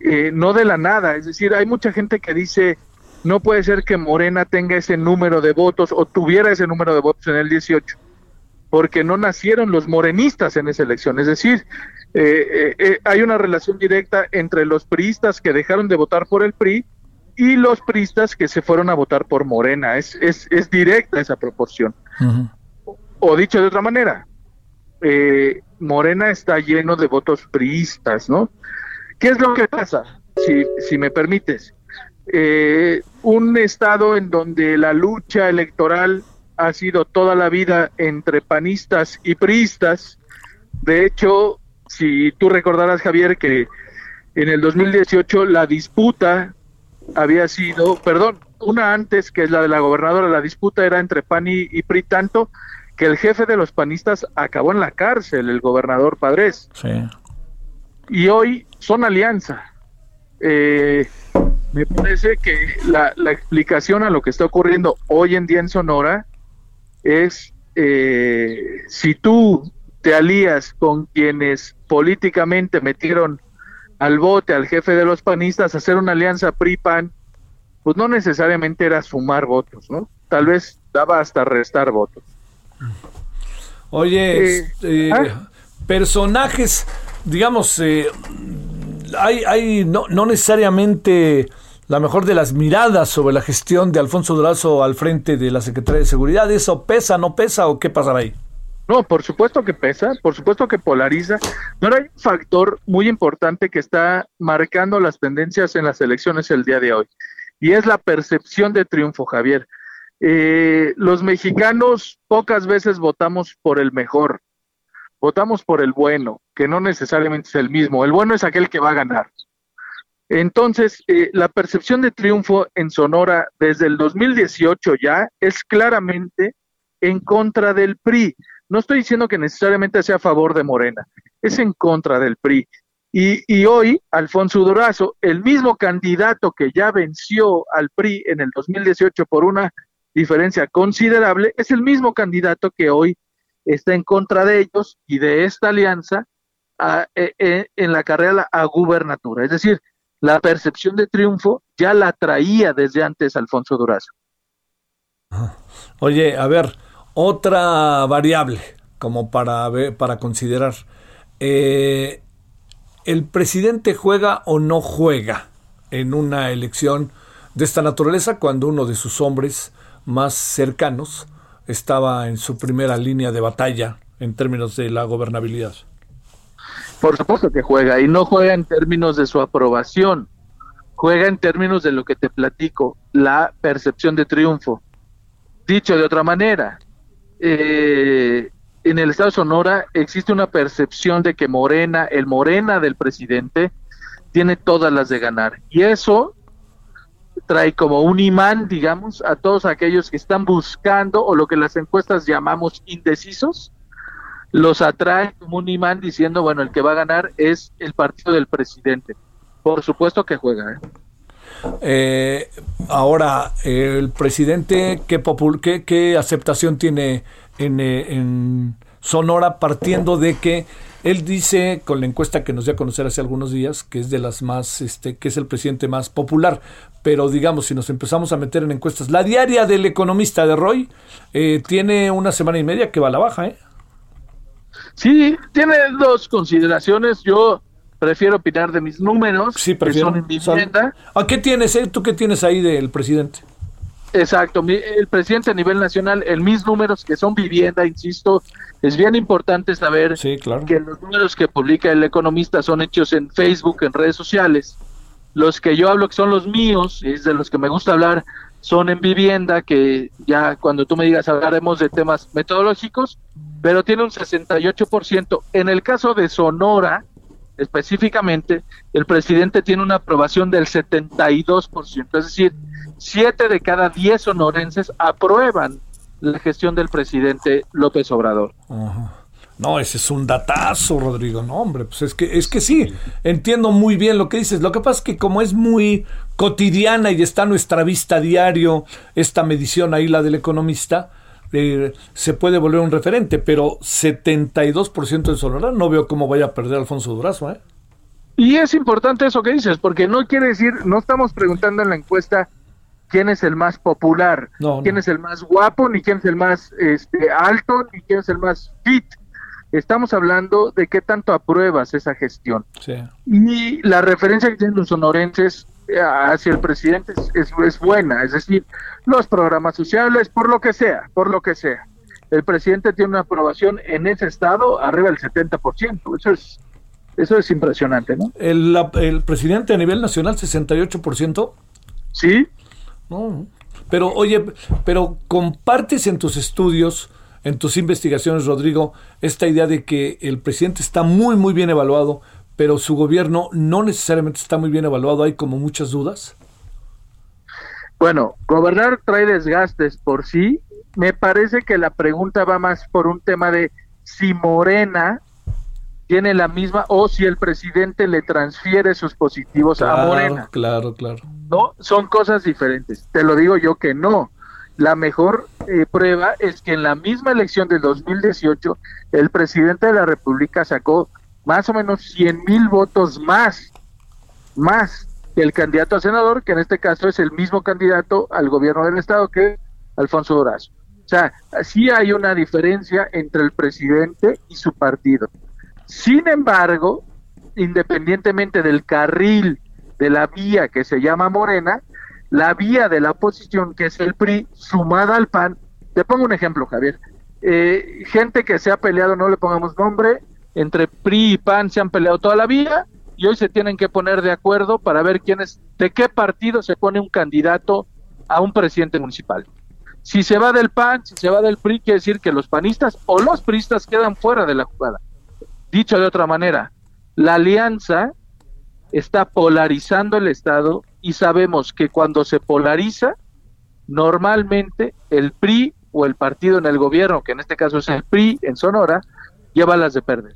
eh, no de la nada. Es decir, hay mucha gente que dice, no puede ser que Morena tenga ese número de votos o tuviera ese número de votos en el 18, porque no nacieron los morenistas en esa elección. Es decir, eh, eh, hay una relación directa entre los priistas que dejaron de votar por el PRI y los priistas que se fueron a votar por Morena. Es, es, es directa esa proporción. O dicho de otra manera, Morena está lleno de votos priistas, ¿no? ¿Qué es lo que pasa? Si, si me permites. Eh, un estado en donde la lucha electoral ha sido toda la vida entre panistas y priistas. De hecho, si tú recordarás, Javier, que en el 2018 la disputa había sido, perdón, una antes que es la de la gobernadora, la disputa era entre PAN y, y PRI tanto que el jefe de los panistas acabó en la cárcel, el gobernador Padres. Sí y hoy son alianza. Eh, me parece que la, explicación a lo que está ocurriendo hoy en día en Sonora es eh, si tú te alías con quienes políticamente metieron al bote al jefe de los panistas, hacer una alianza PRI-PAN, pues no necesariamente era sumar votos, ¿no? Tal vez daba hasta restar votos. Oye, eh, este, ¿ah? personajes digamos, eh, hay, hay no, no, necesariamente la mejor de las miradas sobre la gestión de Alfonso Durazo al frente de la Secretaría de Seguridad. ¿Eso pesa, no pesa o qué pasará ahí? No, por supuesto que pesa, por supuesto que polariza, pero hay un factor muy importante que está marcando las tendencias en las elecciones el día de hoy, y es la percepción de triunfo, Javier. Eh, los mexicanos pocas veces votamos por el mejor, votamos por el bueno, que no necesariamente es el mismo, el bueno es aquel que va a ganar. Entonces, eh, la percepción de triunfo en Sonora desde el 2018 ya es claramente en contra del PRI. No estoy diciendo que necesariamente sea a favor de Morena, es en contra del PRI. Y, hoy, Alfonso Durazo, el mismo candidato que ya venció al PRI en el 2018 por una diferencia considerable, es el mismo candidato que hoy está en contra de ellos y de esta alianza e, e, en la carrera a gubernatura. Es decir, la percepción de triunfo ya la traía desde antes Alfonso Durazo. Oye, a ver, otra variable como para, ver, para considerar. Eh, ¿El presidente juega o no juega en una elección de esta naturaleza cuando uno de sus hombres más cercanos estaba en su primera línea de batalla en términos de la gobernabilidad? Por supuesto que juega y no juega en términos de su aprobación, juega en términos de lo que te platico, la percepción de triunfo. Dicho de otra manera, eh, en el estado de Sonora existe una percepción de que Morena, el Morena del presidente, tiene todas las de ganar. Y eso trae como un imán, digamos, a todos aquellos que están buscando o lo que las encuestas llamamos indecisos, los atrae como un imán diciendo, bueno, el que va a ganar es el partido del presidente. Por supuesto que juega. ¿eh? Eh, ahora, el presidente, ¿qué, aceptación tiene en, eh, en, Sonora partiendo de que él dice, con la encuesta que nos dio a conocer hace algunos días, que es de las más, este, que es el presidente más popular, pero digamos, si nos empezamos a meter en encuestas, la diaria del economista de Roy eh, tiene una semana y media que va a la baja, ¿eh? Sí, tiene dos consideraciones. Yo prefiero opinar de mis números, sí, prefiero. que son en vivienda. ¿A qué tienes, eh? ¿Tú qué tienes ahí del presidente? Exacto, el presidente a nivel nacional, en mis números que son vivienda, insisto, es bien importante saber que los números que publica el economista son hechos en Facebook, en redes sociales. Los que yo hablo que son los míos, es de los que me gusta hablar, son en vivienda, que ya cuando tú me digas hablaremos de temas metodológicos, pero tiene un 68%. En el caso de Sonora, específicamente, el presidente tiene una aprobación del 72%, es decir, 7 de cada 10 sonorenses aprueban la gestión del presidente López Obrador. No, ese es un datazo, Rodrigo. No, hombre, pues es que, es que sí, entiendo muy bien lo que dices. Lo que pasa es que como es muy cotidiana y está a nuestra vista diario esta medición ahí, la del economista, eh, se puede volver un referente, pero 72% de Sonora no veo cómo vaya a perder Alfonso Durazo, ¿eh? Y es importante eso que dices, porque no quiere decir, no estamos preguntando en la encuesta quién es el más popular, quién es el más guapo, ni quién es el más este, alto, ni quién es el más fit. Estamos hablando de qué tanto apruebas esa gestión. Y la referencia que tienen los sonorenses hacia el presidente es, es, buena, es decir, los programas sociales, por lo que sea, por lo que sea. El presidente tiene una aprobación en ese estado arriba del 70%. Eso es, eso es impresionante, ¿no? El, el presidente a nivel nacional, 68%. Sí, no, pero oye, pero compartes en tus estudios, en tus investigaciones, Rodrigo, esta idea de que el presidente está muy, muy bien evaluado, pero su gobierno no necesariamente está muy bien evaluado. Hay como muchas dudas. Bueno, gobernar trae desgastes por sí. Me parece que la pregunta va más por un tema de si Morena tiene la misma o si el presidente le transfiere sus positivos a Morena. Claro, claro. No, son cosas diferentes. Te lo digo yo que no. La mejor eh, prueba es que en la misma elección del 2018 el presidente de la República sacó más o menos 100 mil votos más, más el candidato a senador, que en este caso es el mismo candidato al gobierno del estado que Alfonso Dorazo. O sea, sí hay una diferencia entre el presidente y su partido. Sin embargo, independientemente del carril de la vía que se llama Morena, la vía de la oposición, que es el PRI, sumada al PAN, te pongo un ejemplo, Javier. eh, gente que se ha peleado, no le pongamos nombre, entre PRI y PAN se han peleado toda la vida y hoy se tienen que poner de acuerdo para ver quién es, de qué partido se pone un candidato a un presidente municipal. Si se va del PAN, si se va del PRI, quiere decir que los panistas o los priistas quedan fuera de la jugada. Dicho de otra manera, la alianza está polarizando el Estado y sabemos que cuando se polariza, normalmente el PRI o el partido en el gobierno, que en este caso es el PRI en Sonora, lleva las de perder.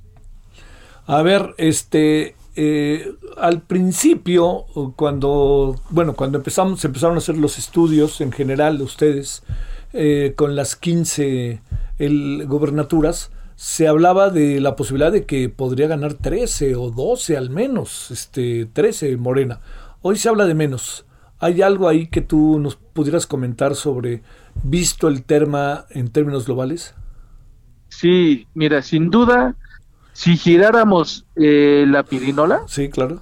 A ver, este, eh, al principio, cuando, bueno, cuando empezamos, se empezaron a hacer los estudios en general, ustedes, eh, con las 15 el, gobernaturas, se hablaba de la posibilidad de que podría ganar 13 o 12 al menos, este, 13 Morena. Hoy se habla de menos. ¿Hay algo ahí que tú nos pudieras comentar sobre, visto el tema en términos globales? Sí, mira, sin duda, si giráramos eh, la pirinola. Sí, claro.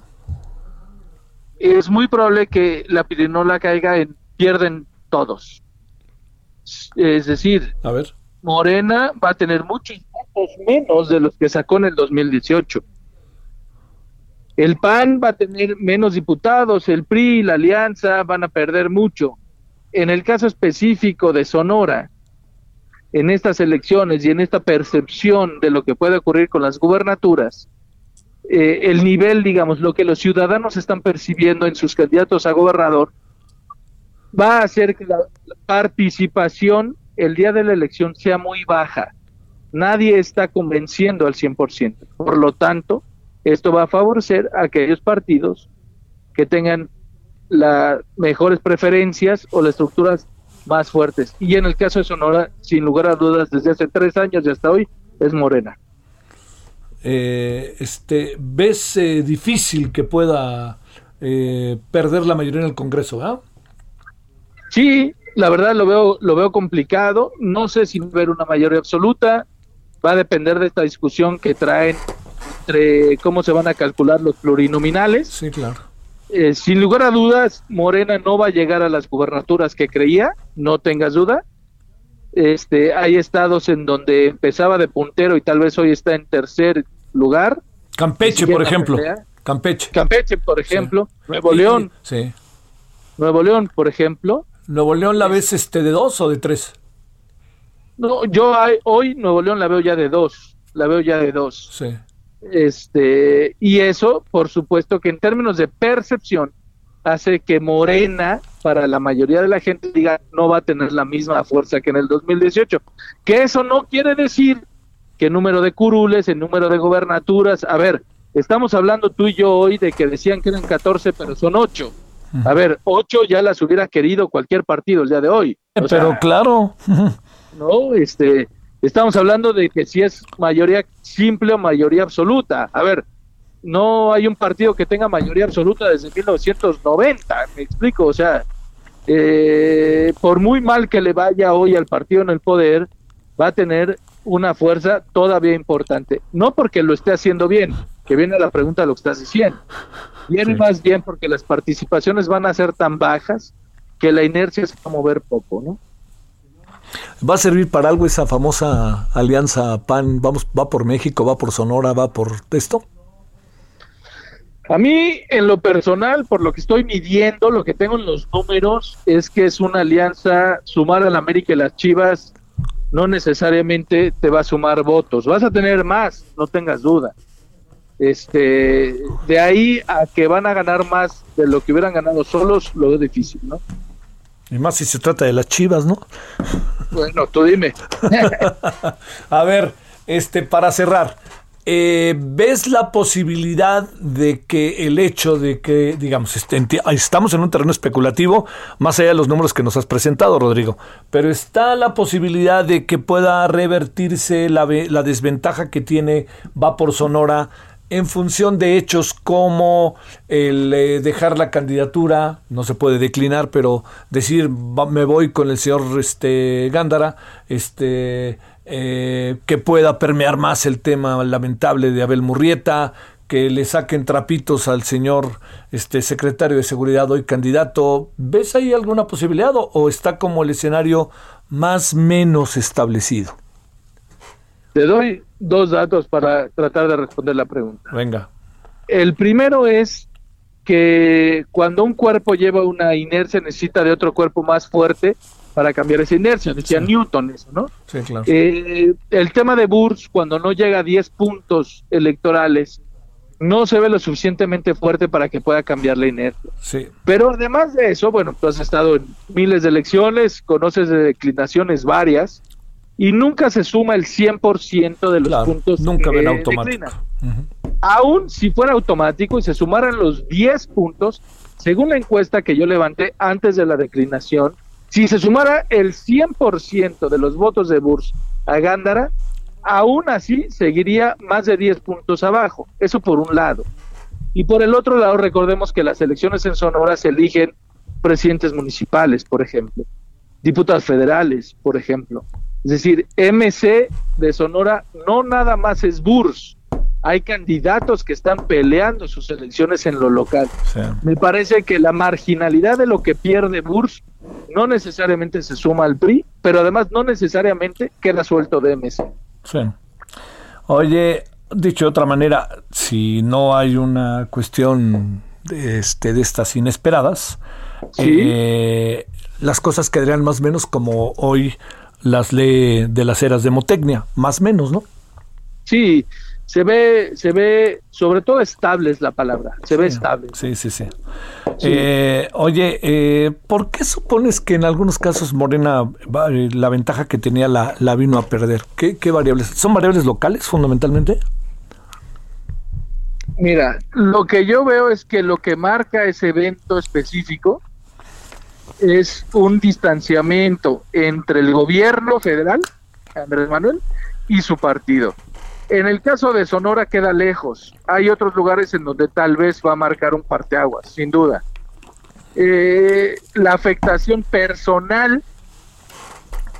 Es muy probable que la pirinola caiga en pierden todos. Es decir, a ver. Morena va a tener muchos menos de los que sacó en el 2018. El PAN va a tener menos diputados, el PRI y la Alianza van a perder mucho. En el caso específico de Sonora, en estas elecciones y en esta percepción de lo que puede ocurrir con las gubernaturas, eh, el nivel, digamos, lo que los ciudadanos están percibiendo en sus candidatos a gobernador, va a hacer que la participación el día de la elección sea muy baja nadie está convenciendo al 100%. Por lo tanto, esto va a favorecer a aquellos partidos que tengan las mejores preferencias o las estructuras más fuertes. Y en el caso de Sonora, sin lugar a dudas, desde hace tres años y hasta hoy, es Morena. Eh, este, ¿Ves eh, difícil que pueda eh, perder la mayoría en el Congreso? ¿ah? Sí, la verdad lo veo, lo veo complicado. No sé si va a haber una mayoría absoluta va a depender de esta discusión que traen entre cómo se van a calcular los plurinominales. Sí, claro. Eh, sin lugar a dudas, Morena no va a llegar a las gubernaturas que creía, no tengas duda. Este, hay estados en donde empezaba de puntero y tal vez hoy está en tercer lugar. Campeche, por ejemplo. Campeche. Campeche, por ejemplo. Nuevo León. Sí. Nuevo León, por ejemplo. ¿Nuevo León la ves este de dos o de tres? No, yo hoy Nuevo León la veo ya de dos, la veo ya de dos. Sí. Este, y eso, por supuesto, que en términos de percepción, hace que Morena, para la mayoría de la gente, diga no va a tener la misma fuerza que en el 2018. Que eso no quiere decir que el número de curules, el número de gobernaturas, a ver, estamos hablando tú y yo hoy de que decían que eran 14, pero son 8. A ver, 8 ya las hubiera querido cualquier partido el día de hoy. pero claro. ¿no? Este, estamos hablando de que si es mayoría simple o mayoría absoluta. A ver, no hay un partido que tenga mayoría absoluta desde 1990, me explico, o sea, eh, por muy mal que le vaya hoy al partido en el poder, va a tener una fuerza todavía importante. No porque lo esté haciendo bien, que viene la pregunta de lo que estás diciendo. Viene más bien porque las participaciones van a ser tan bajas que la inercia se va a mover poco, ¿no? ¿Va a servir para algo esa famosa alianza PAN? Vamos, ¿Va por México, va por Sonora, va por esto? A mí, en lo personal, por lo que estoy midiendo, lo que tengo en los números, es que es una alianza sumar a la América y las Chivas no necesariamente te va a sumar votos. Vas a tener más, no tengas duda. Este, de ahí a que van a ganar más de lo que hubieran ganado solos, lo veo difícil, ¿no? Y más si se trata de las chivas, ¿no? Bueno, tú dime. a ver, este, para cerrar, eh, ¿ves la posibilidad de que el hecho de que, digamos, este, estamos en un terreno especulativo, más allá de los números que nos has presentado, Rodrigo, pero está la posibilidad de que pueda revertirse la, la desventaja que tiene Va por Sonora en función de hechos como el eh, dejar la candidatura, no se puede declinar, pero decir me voy con el señor este, Gándara, este, eh, que pueda permear más el tema lamentable de Abel Murrieta, que le saquen trapitos al señor este, secretario de Seguridad, hoy candidato. ¿Ves ahí alguna posibilidad o está como el escenario más menos establecido? Te doy dos datos para tratar de responder la pregunta. Venga. El primero es que cuando un cuerpo lleva una inercia necesita de otro cuerpo más fuerte para cambiar esa inercia, decía Newton eso, ¿no? Sí, claro. Eh, el tema de Burs, cuando no llega a 10 puntos electorales, no se ve lo suficientemente fuerte para que pueda cambiar la inercia. Sí. Pero además de eso, bueno, tú has estado en miles de elecciones, conoces de declinaciones varias, y nunca se suma el 100% de los puntos. Nunca ven automático. Aún si fuera automático y se sumaran los 10 puntos, según la encuesta que yo levanté antes de la declinación, si se sumara el 100% de los votos de Burs a Gándara, aún así seguiría más de 10 puntos abajo. Eso por un lado. Y por el otro lado, recordemos que las elecciones en Sonora se eligen presidentes municipales, por ejemplo, diputados federales, por ejemplo. Es decir, MC de Sonora no nada más es Burs, hay candidatos que están peleando sus elecciones en lo local. Me parece que la marginalidad de lo que pierde Burs no necesariamente se suma al PRI, pero además no necesariamente queda suelto de MC. Sí. Oye, dicho de otra manera, si no hay una cuestión de, este, de estas inesperadas, eh, las cosas quedarían más o menos como hoy las lee de las eras de Motecnia, más o menos, ¿no? Sí, se ve, se ve, sobre todo estable es la palabra, se ve estable. Sí, sí, sí. Eh, oye, eh, ¿por qué supones que en algunos casos Morena eh, la ventaja que tenía la, la vino a perder? ¿Qué, ¿Qué variables? ¿Son variables locales fundamentalmente? Mira, lo que yo veo es que lo que marca ese evento específico es un distanciamiento entre el gobierno federal, Andrés Manuel, y su partido. En el caso de Sonora queda lejos. Hay otros lugares en donde tal vez va a marcar un parteaguas, sin duda. Eh, la afectación personal,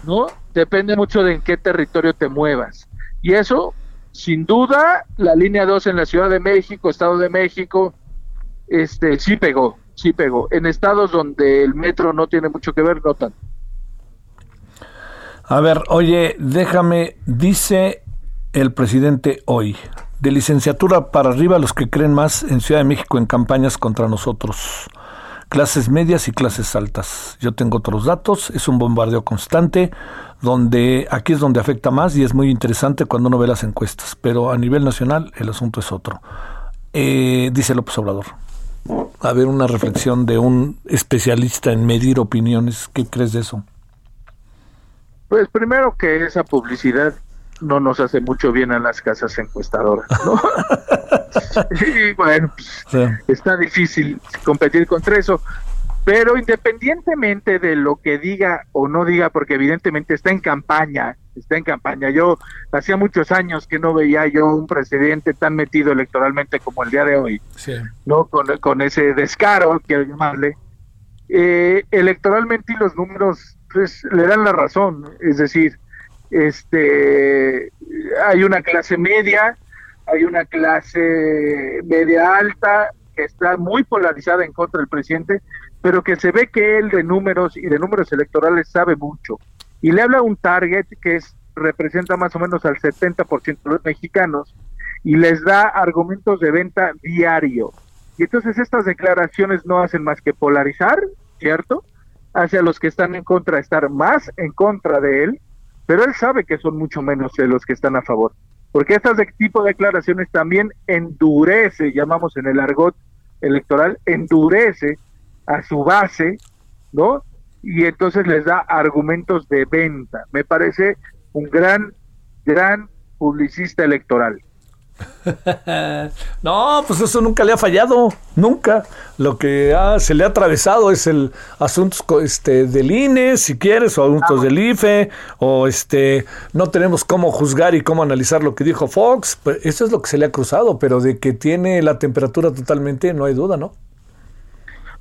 ¿no? Depende mucho de en qué territorio te muevas. Y eso, sin duda, la línea 2 en la Ciudad de México, Estado de México, este, sí pegó, sí pegó. En estados donde el metro no tiene mucho que ver, no tanto. A ver, oye, déjame, dice el presidente hoy. De licenciatura para arriba los que creen más en Ciudad de México en campañas contra nosotros. Clases medias y clases altas. Yo tengo otros datos, es un bombardeo constante, donde aquí es donde afecta más y es muy interesante cuando uno ve las encuestas, pero a nivel nacional el asunto es otro. Eh, dice López Obrador. A ver, una reflexión de un especialista en medir opiniones. ¿Qué crees de eso? Pues primero que esa publicidad no nos hace mucho bien a las casas encuestadoras, ¿no? y bueno, pues, está difícil competir contra eso, pero independientemente de lo que diga o no diga, porque evidentemente está en campaña, está en campaña. Yo hacía muchos años que no veía yo un presidente tan metido electoralmente como el día de hoy, ¿no? Con, ese descaro, quiero llamarle. Eh, electoralmente y los números pues, le dan la razón, es decir, este hay una clase media, hay una clase media alta que está muy polarizada en contra del presidente, pero que se ve que él de números y de números electorales sabe mucho. Y le habla a un target que es representa más o menos al 70% de los mexicanos y les da argumentos de venta diario. Y entonces estas declaraciones no hacen más que polarizar, ¿cierto? Hacia los que están en contra, estar más en contra de él pero él sabe que son mucho menos de los que están a favor, porque estas de tipo de declaraciones también endurece, llamamos en el argot electoral, endurece a su base, ¿no? Y entonces les da argumentos de venta. Me parece un gran, gran publicista electoral. no, pues eso nunca le ha fallado, nunca. Lo que se le ha atravesado es el asuntos este, del INE, si quieres, o asuntos ah. del IFE, o este, no tenemos cómo juzgar y cómo analizar lo que dijo Fox. Pues eso es lo que se le ha cruzado, pero de que tiene la temperatura totalmente, no hay duda, ¿no?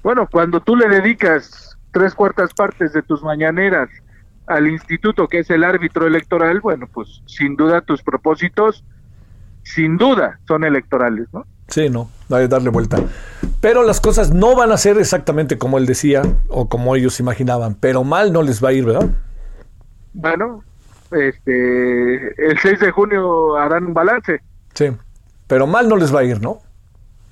Bueno, cuando tú le dedicas tres cuartas partes de tus mañaneras al instituto que es el árbitro electoral, bueno, pues sin duda tus propósitos sin duda son electorales, ¿no? Sí, no, hay que darle vuelta. Pero las cosas no van a ser exactamente como él decía o como ellos imaginaban, pero mal no les va a ir, ¿verdad? Bueno, este, el 6 de junio harán un balance. Sí, pero mal no les va a ir, ¿no?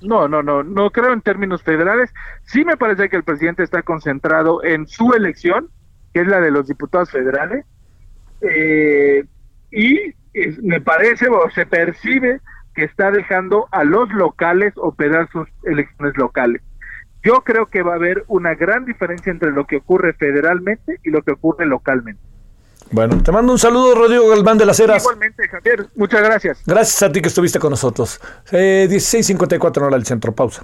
No, no, no, no creo en términos federales. Sí me parece que el presidente está concentrado en su elección, que es la de los diputados federales, eh, y me parece o se percibe que está dejando a los locales operar sus elecciones locales. Yo creo que va a haber una gran diferencia entre lo que ocurre federalmente y lo que ocurre localmente. Bueno, te mando un saludo, Rodrigo Galván de las Heras. Igualmente, Javier, muchas gracias. Gracias a ti que estuviste con nosotros. Eh, 16.54 hora del centro, pausa.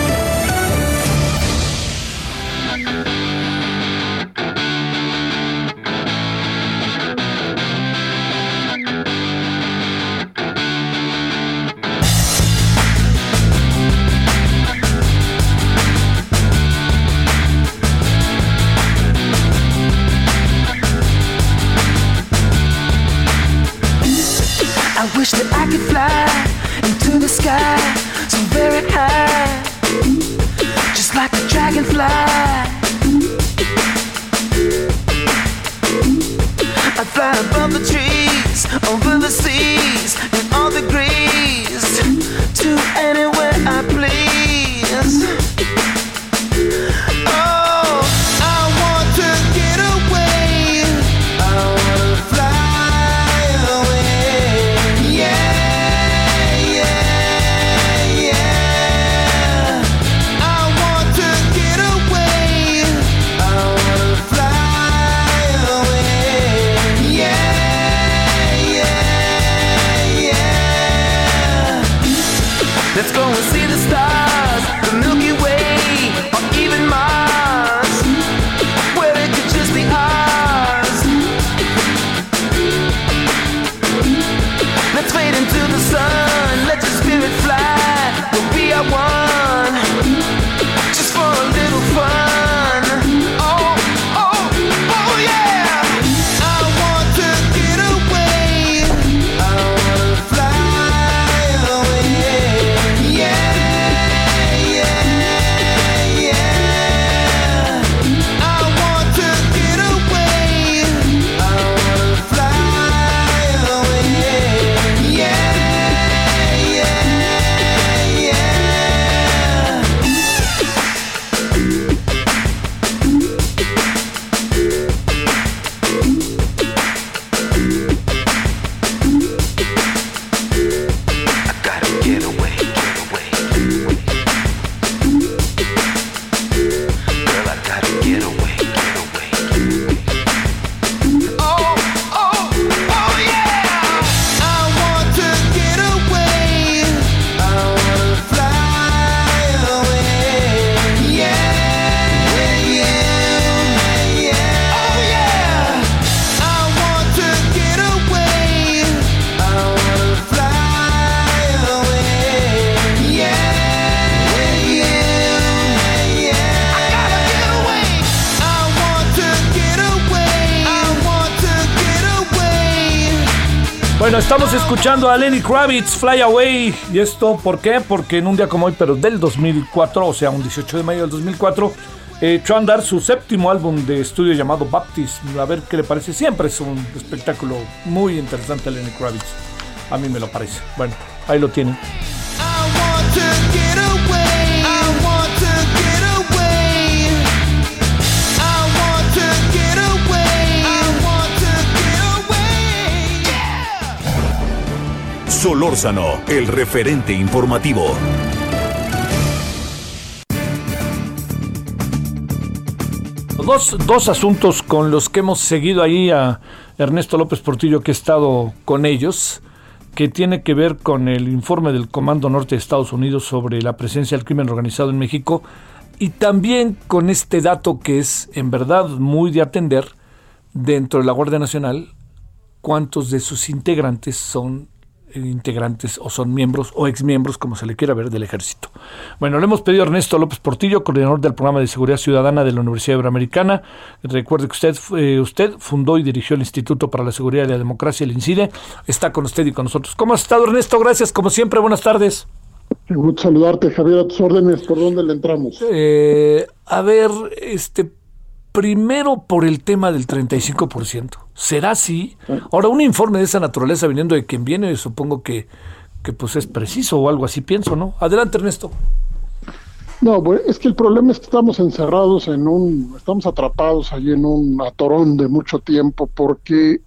Estamos escuchando a Lenny Kravitz, Fly Away. ¿Y esto por qué? Porque en un día como hoy, pero del 2004, o sea, un 18 de mayo del 2004, eh, a andar su séptimo álbum de estudio llamado Baptist. A ver qué le parece. Siempre es un espectáculo muy interesante Lenny Kravitz. A mí me lo parece. Bueno, ahí lo tienen. Solórzano, el referente informativo. Dos, dos, asuntos con los que hemos seguido ahí a Ernesto López Portillo, que he estado con ellos, que tiene que ver con el informe del Comando Norte de Estados Unidos sobre la presencia del crimen organizado en México y también con este dato que es en verdad muy de atender dentro de la Guardia Nacional, cuántos de sus integrantes son integrantes o son miembros o exmiembros, como se le quiera ver, del ejército. Bueno, le hemos pedido a Ernesto López Portillo, coordinador del programa de seguridad ciudadana de la Universidad Iberoamericana. Recuerde que usted, eh, usted fundó y dirigió el Instituto para la Seguridad y la Democracia, el INCIDE. Está con usted y con nosotros. ¿Cómo ha estado, Ernesto? Gracias, como siempre. Buenas tardes. gusto saludarte, Javier, a tus órdenes. ¿Por dónde le entramos? Eh, a ver, este, primero por el tema del 35%. ¿Será así? Ahora, un informe de esa naturaleza viniendo de quien viene, supongo que, que pues es preciso o algo así, pienso, ¿no? Adelante, Ernesto. No, es que el problema es que estamos encerrados en un, estamos atrapados allí en un atorón de mucho tiempo, porque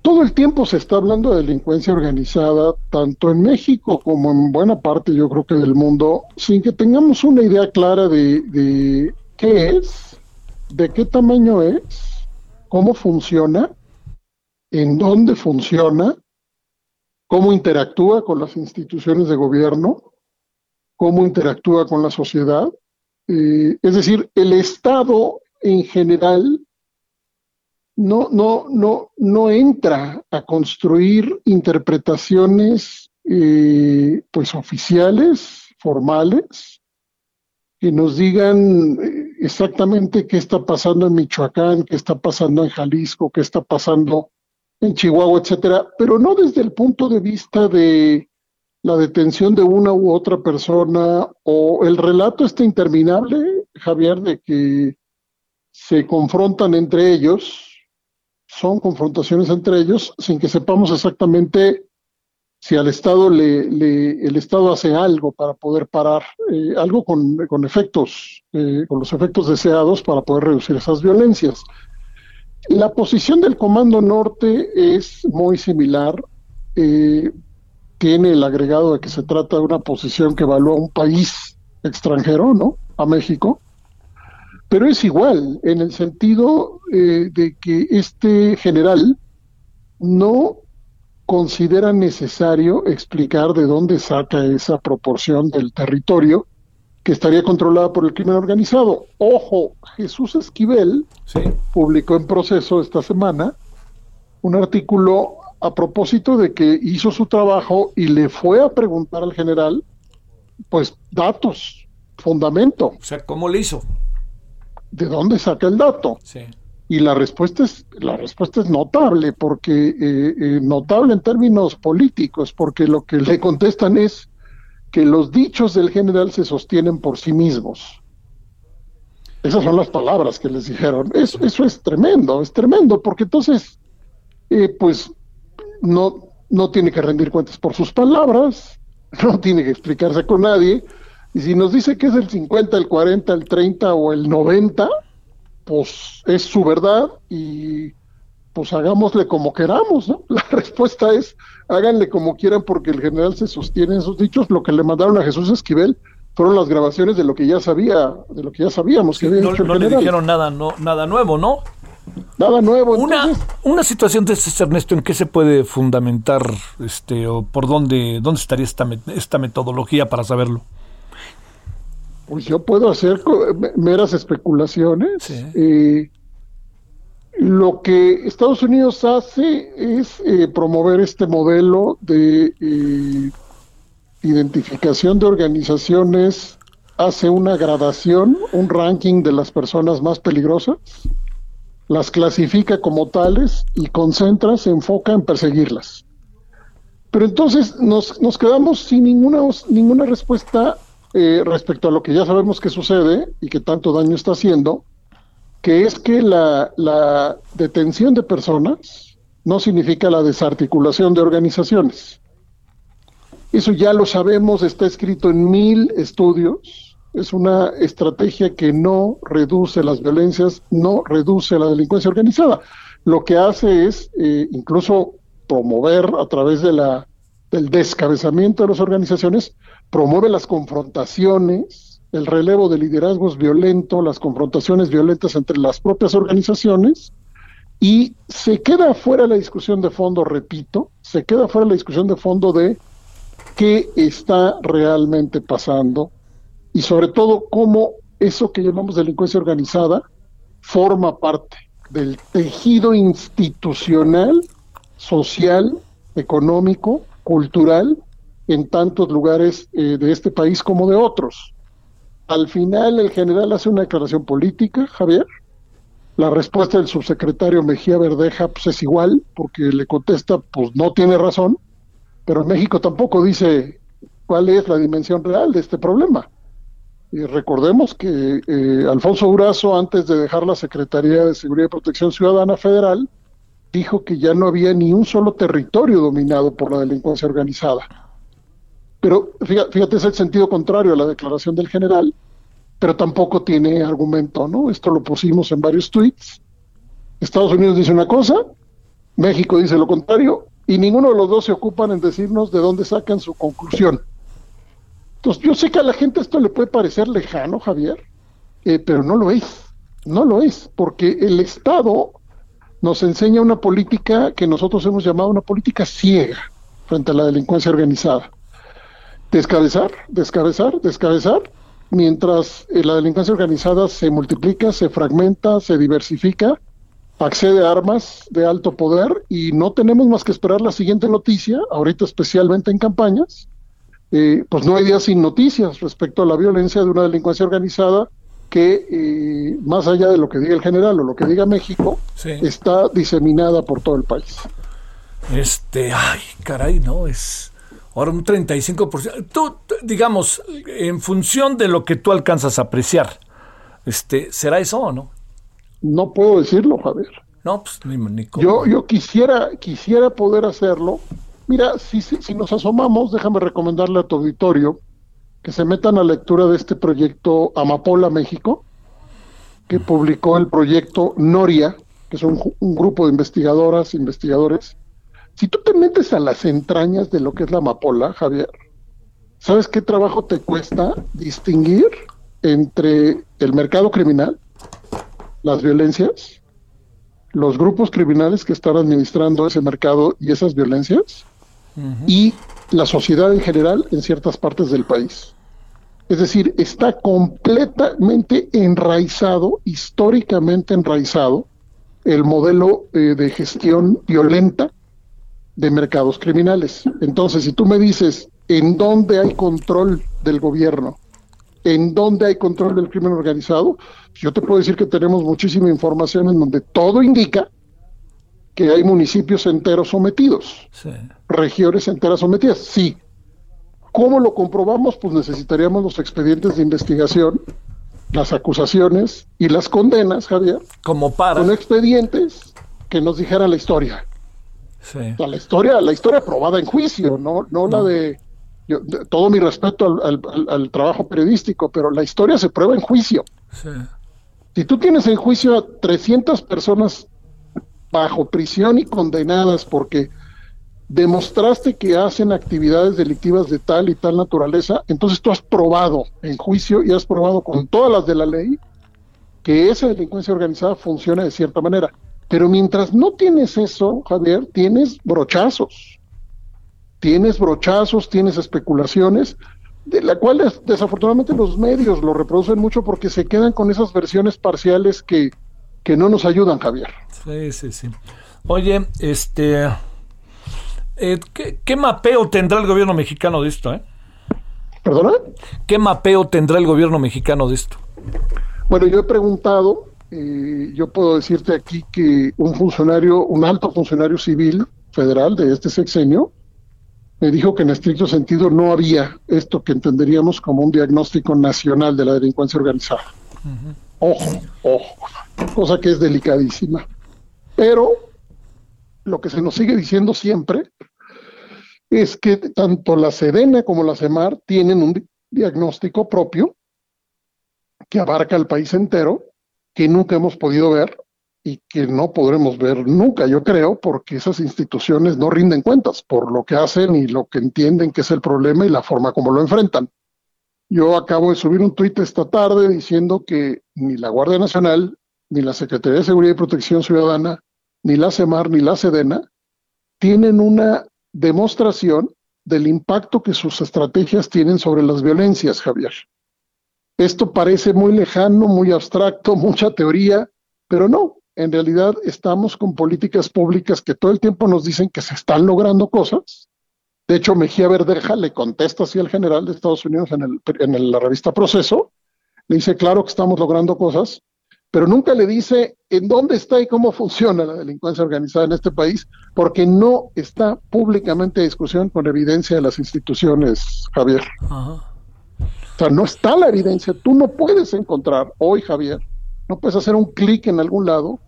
todo el tiempo se está hablando de delincuencia organizada, tanto en México como en buena parte, yo creo que del mundo, sin que tengamos una idea clara de, de qué es, de qué tamaño es, cómo funciona, en dónde funciona, cómo interactúa con las instituciones de gobierno, cómo interactúa con la sociedad. Eh, es decir, el Estado en general no, no, no, no entra a construir interpretaciones eh, pues oficiales, formales, que nos digan eh, exactamente qué está pasando en Michoacán, qué está pasando en Jalisco, qué está pasando en Chihuahua, etcétera, pero no desde el punto de vista de la detención de una u otra persona o el relato está interminable, Javier, de que se confrontan entre ellos, son confrontaciones entre ellos sin que sepamos exactamente si al Estado le, el Estado hace algo para poder parar, eh, algo con, con efectos, eh, con los efectos deseados para poder reducir esas violencias. La posición del Comando Norte es muy similar. Eh, tiene el agregado de que se trata de una posición que evalúa un país extranjero, ¿no? A México. Pero es igual, en el sentido de que este general no considera necesario explicar de dónde saca esa proporción del territorio que estaría controlada por el crimen organizado. Ojo, Jesús Esquivel publicó en proceso esta semana un artículo a propósito de que hizo su trabajo y le fue a preguntar al general, pues datos, fundamento. O sea, ¿cómo le hizo? ¿De dónde saca el dato? Sí y la respuesta es la respuesta es notable porque eh, eh, notable en términos políticos porque lo que le contestan es que los dichos del general se sostienen por sí mismos. Esas son las palabras que les dijeron. Eso, eso es tremendo es tremendo porque entonces eh, pues no no tiene que rendir cuentas por sus palabras no tiene que explicarse con nadie y si nos dice que es el 50 el 40 el 30 o el 90 pues es su verdad y pues hagámosle como queramos, ¿no? La respuesta es háganle como quieran porque el general se sostiene en sus dichos. Lo que le mandaron a Jesús Esquivel fueron las grabaciones de lo que ya sabía, de lo que ya sabíamos que había no, hecho no le dijeron nada, no, nada nuevo, ¿no? Nada nuevo. Una, una situación de este Ernesto, ¿en qué se puede fundamentar, este, o por dónde, dónde estaría esta, esta metodología para saberlo? Pues yo puedo hacer meras especulaciones. Eh, lo que Estados Unidos hace es eh, promover este modelo de eh, identificación de organizaciones, hace una gradación, un ranking de las personas más peligrosas, las clasifica como tales y concentra, se enfoca en perseguirlas. Pero entonces nos, nos quedamos sin ninguna, ninguna respuesta eh, respecto a lo que ya sabemos que sucede y que tanto daño está haciendo, que es que la, detención de personas no significa la desarticulación de organizaciones. Eso ya lo sabemos, está escrito en mil estudios. Es una estrategia que no reduce las violencias, no reduce la delincuencia organizada. Lo que hace es eh, incluso promover a través de la, del descabezamiento de las organizaciones promueve las confrontaciones, el relevo de liderazgos violentos, las confrontaciones violentas entre las propias organizaciones y se queda fuera la discusión de fondo, repito, se queda fuera la discusión de fondo de qué está realmente pasando y sobre todo cómo eso que llamamos delincuencia organizada forma parte del tejido institucional, social, económico, cultural en tantos lugares eh, de este país como de otros. Al final el general hace una declaración política, Javier. La respuesta del subsecretario Mejía Verdeja pues, es igual, porque le contesta, pues no tiene razón, pero México tampoco dice cuál es la dimensión real de este problema. Y recordemos que eh, Alfonso Urazo, antes de dejar la Secretaría de Seguridad y Protección Ciudadana Federal, dijo que ya no había ni un solo territorio dominado por la delincuencia organizada. Pero fíjate, es el sentido contrario a la declaración del general, pero tampoco tiene argumento, ¿no? Esto lo pusimos en varios tweets. Estados Unidos dice una cosa, México dice lo contrario, y ninguno de los dos se ocupan en decirnos de dónde sacan su conclusión. Entonces, yo sé que a la gente esto le puede parecer lejano, Javier, eh, pero no lo es, no lo es, porque el Estado nos enseña una política que nosotros hemos llamado una política ciega frente a la delincuencia organizada. Descabezar, descabezar, descabezar, mientras eh, la delincuencia organizada se multiplica, se fragmenta, se diversifica, accede a armas de alto poder y no tenemos más que esperar la siguiente noticia, ahorita especialmente en campañas, eh, pues no hay días sin noticias respecto a la violencia de una delincuencia organizada que eh, más allá de lo que diga el general o lo que diga México, está diseminada por todo el país. Este, ay, caray, no, es ahora un 35%. Tú, digamos, en función de lo que tú alcanzas a apreciar, este, ¿será eso o no? No puedo decirlo, Javier. No, pues ni, ni Yo, yo quisiera, quisiera poder hacerlo, Mira, si, si, nos asomamos, déjame recomendarle a tu auditorio que se metan a lectura de este proyecto Amapola México, que publicó el proyecto Noria, que es un, grupo de investigadoras, investigadores. Si tú te metes a las entrañas de lo que es la amapola, Javier, ¿sabes qué trabajo te cuesta distinguir entre el mercado criminal, las violencias, los grupos criminales que están administrando ese mercado y esas violencias? y la sociedad en general en ciertas partes del país. Es decir, está completamente enraizado, históricamente enraizado, el modelo eh, de gestión violenta de mercados criminales. Entonces, si tú me dices en dónde hay control del gobierno, en dónde hay control del crimen organizado, yo te puedo decir que tenemos muchísima información en donde todo indica que hay municipios enteros sometidos, regiones enteras sometidas, sí. ¿Cómo lo comprobamos? Pues necesitaríamos los expedientes de investigación, las acusaciones y las condenas, Javier. Como para. Con expedientes que nos dijeran la historia. La historia, la historia probada en juicio, no, no, la de, todo mi respeto al, al, trabajo periodístico, pero la historia se prueba en juicio. Si tú tienes en juicio a 300 personas bajo prisión y condenadas porque demostraste que hacen actividades delictivas de tal y tal naturaleza, entonces tú has probado en juicio y has probado con todas las de la ley que esa delincuencia organizada funciona de cierta manera. Pero mientras no tienes eso, Javier, tienes brochazos. Tienes brochazos, tienes especulaciones, de la cual desafortunadamente los medios lo reproducen mucho porque se quedan con esas versiones parciales que, que no nos ayudan, Javier. Sí, sí, sí. Oye, este, eh, ¿qué, mapeo tendrá el gobierno mexicano de esto? Eh? ¿Perdona? ¿Qué mapeo tendrá el gobierno mexicano de esto? Bueno, yo he preguntado, eh, yo puedo decirte aquí que un funcionario, un alto funcionario civil federal de este sexenio, me dijo que en estricto sentido no había esto que entenderíamos como un diagnóstico nacional de la delincuencia organizada. Ojo, ojo, cosa que es delicadísima. Pero lo que se nos sigue diciendo siempre es que tanto la Sedena como la CEMAR tienen un diagnóstico propio que abarca el país entero, que nunca hemos podido ver y que no podremos ver nunca, yo creo, porque esas instituciones no rinden cuentas por lo que hacen y lo que entienden que es el problema y la forma como lo enfrentan. Yo acabo de subir un tuit esta tarde diciendo que ni la Guardia Nacional, ni la Secretaría de Seguridad y Protección Ciudadana, ni la CEMAR, ni la SEDENA tienen una demostración del impacto que sus estrategias tienen sobre las violencias, Javier. Esto parece muy lejano, muy abstracto, mucha teoría, pero no, en realidad estamos con políticas públicas que todo el tiempo nos dicen que se están logrando cosas. De hecho, Mejía Verdeja le contesta así al general de Estados Unidos en, el, en la revista Proceso, le dice, claro que estamos logrando cosas, pero nunca le dice en dónde está y cómo funciona la delincuencia organizada en este país, porque no está públicamente a discusión con evidencia de las instituciones, Javier. O sea, no está la evidencia. Tú no puedes encontrar hoy, Javier, no puedes hacer un clic en algún lado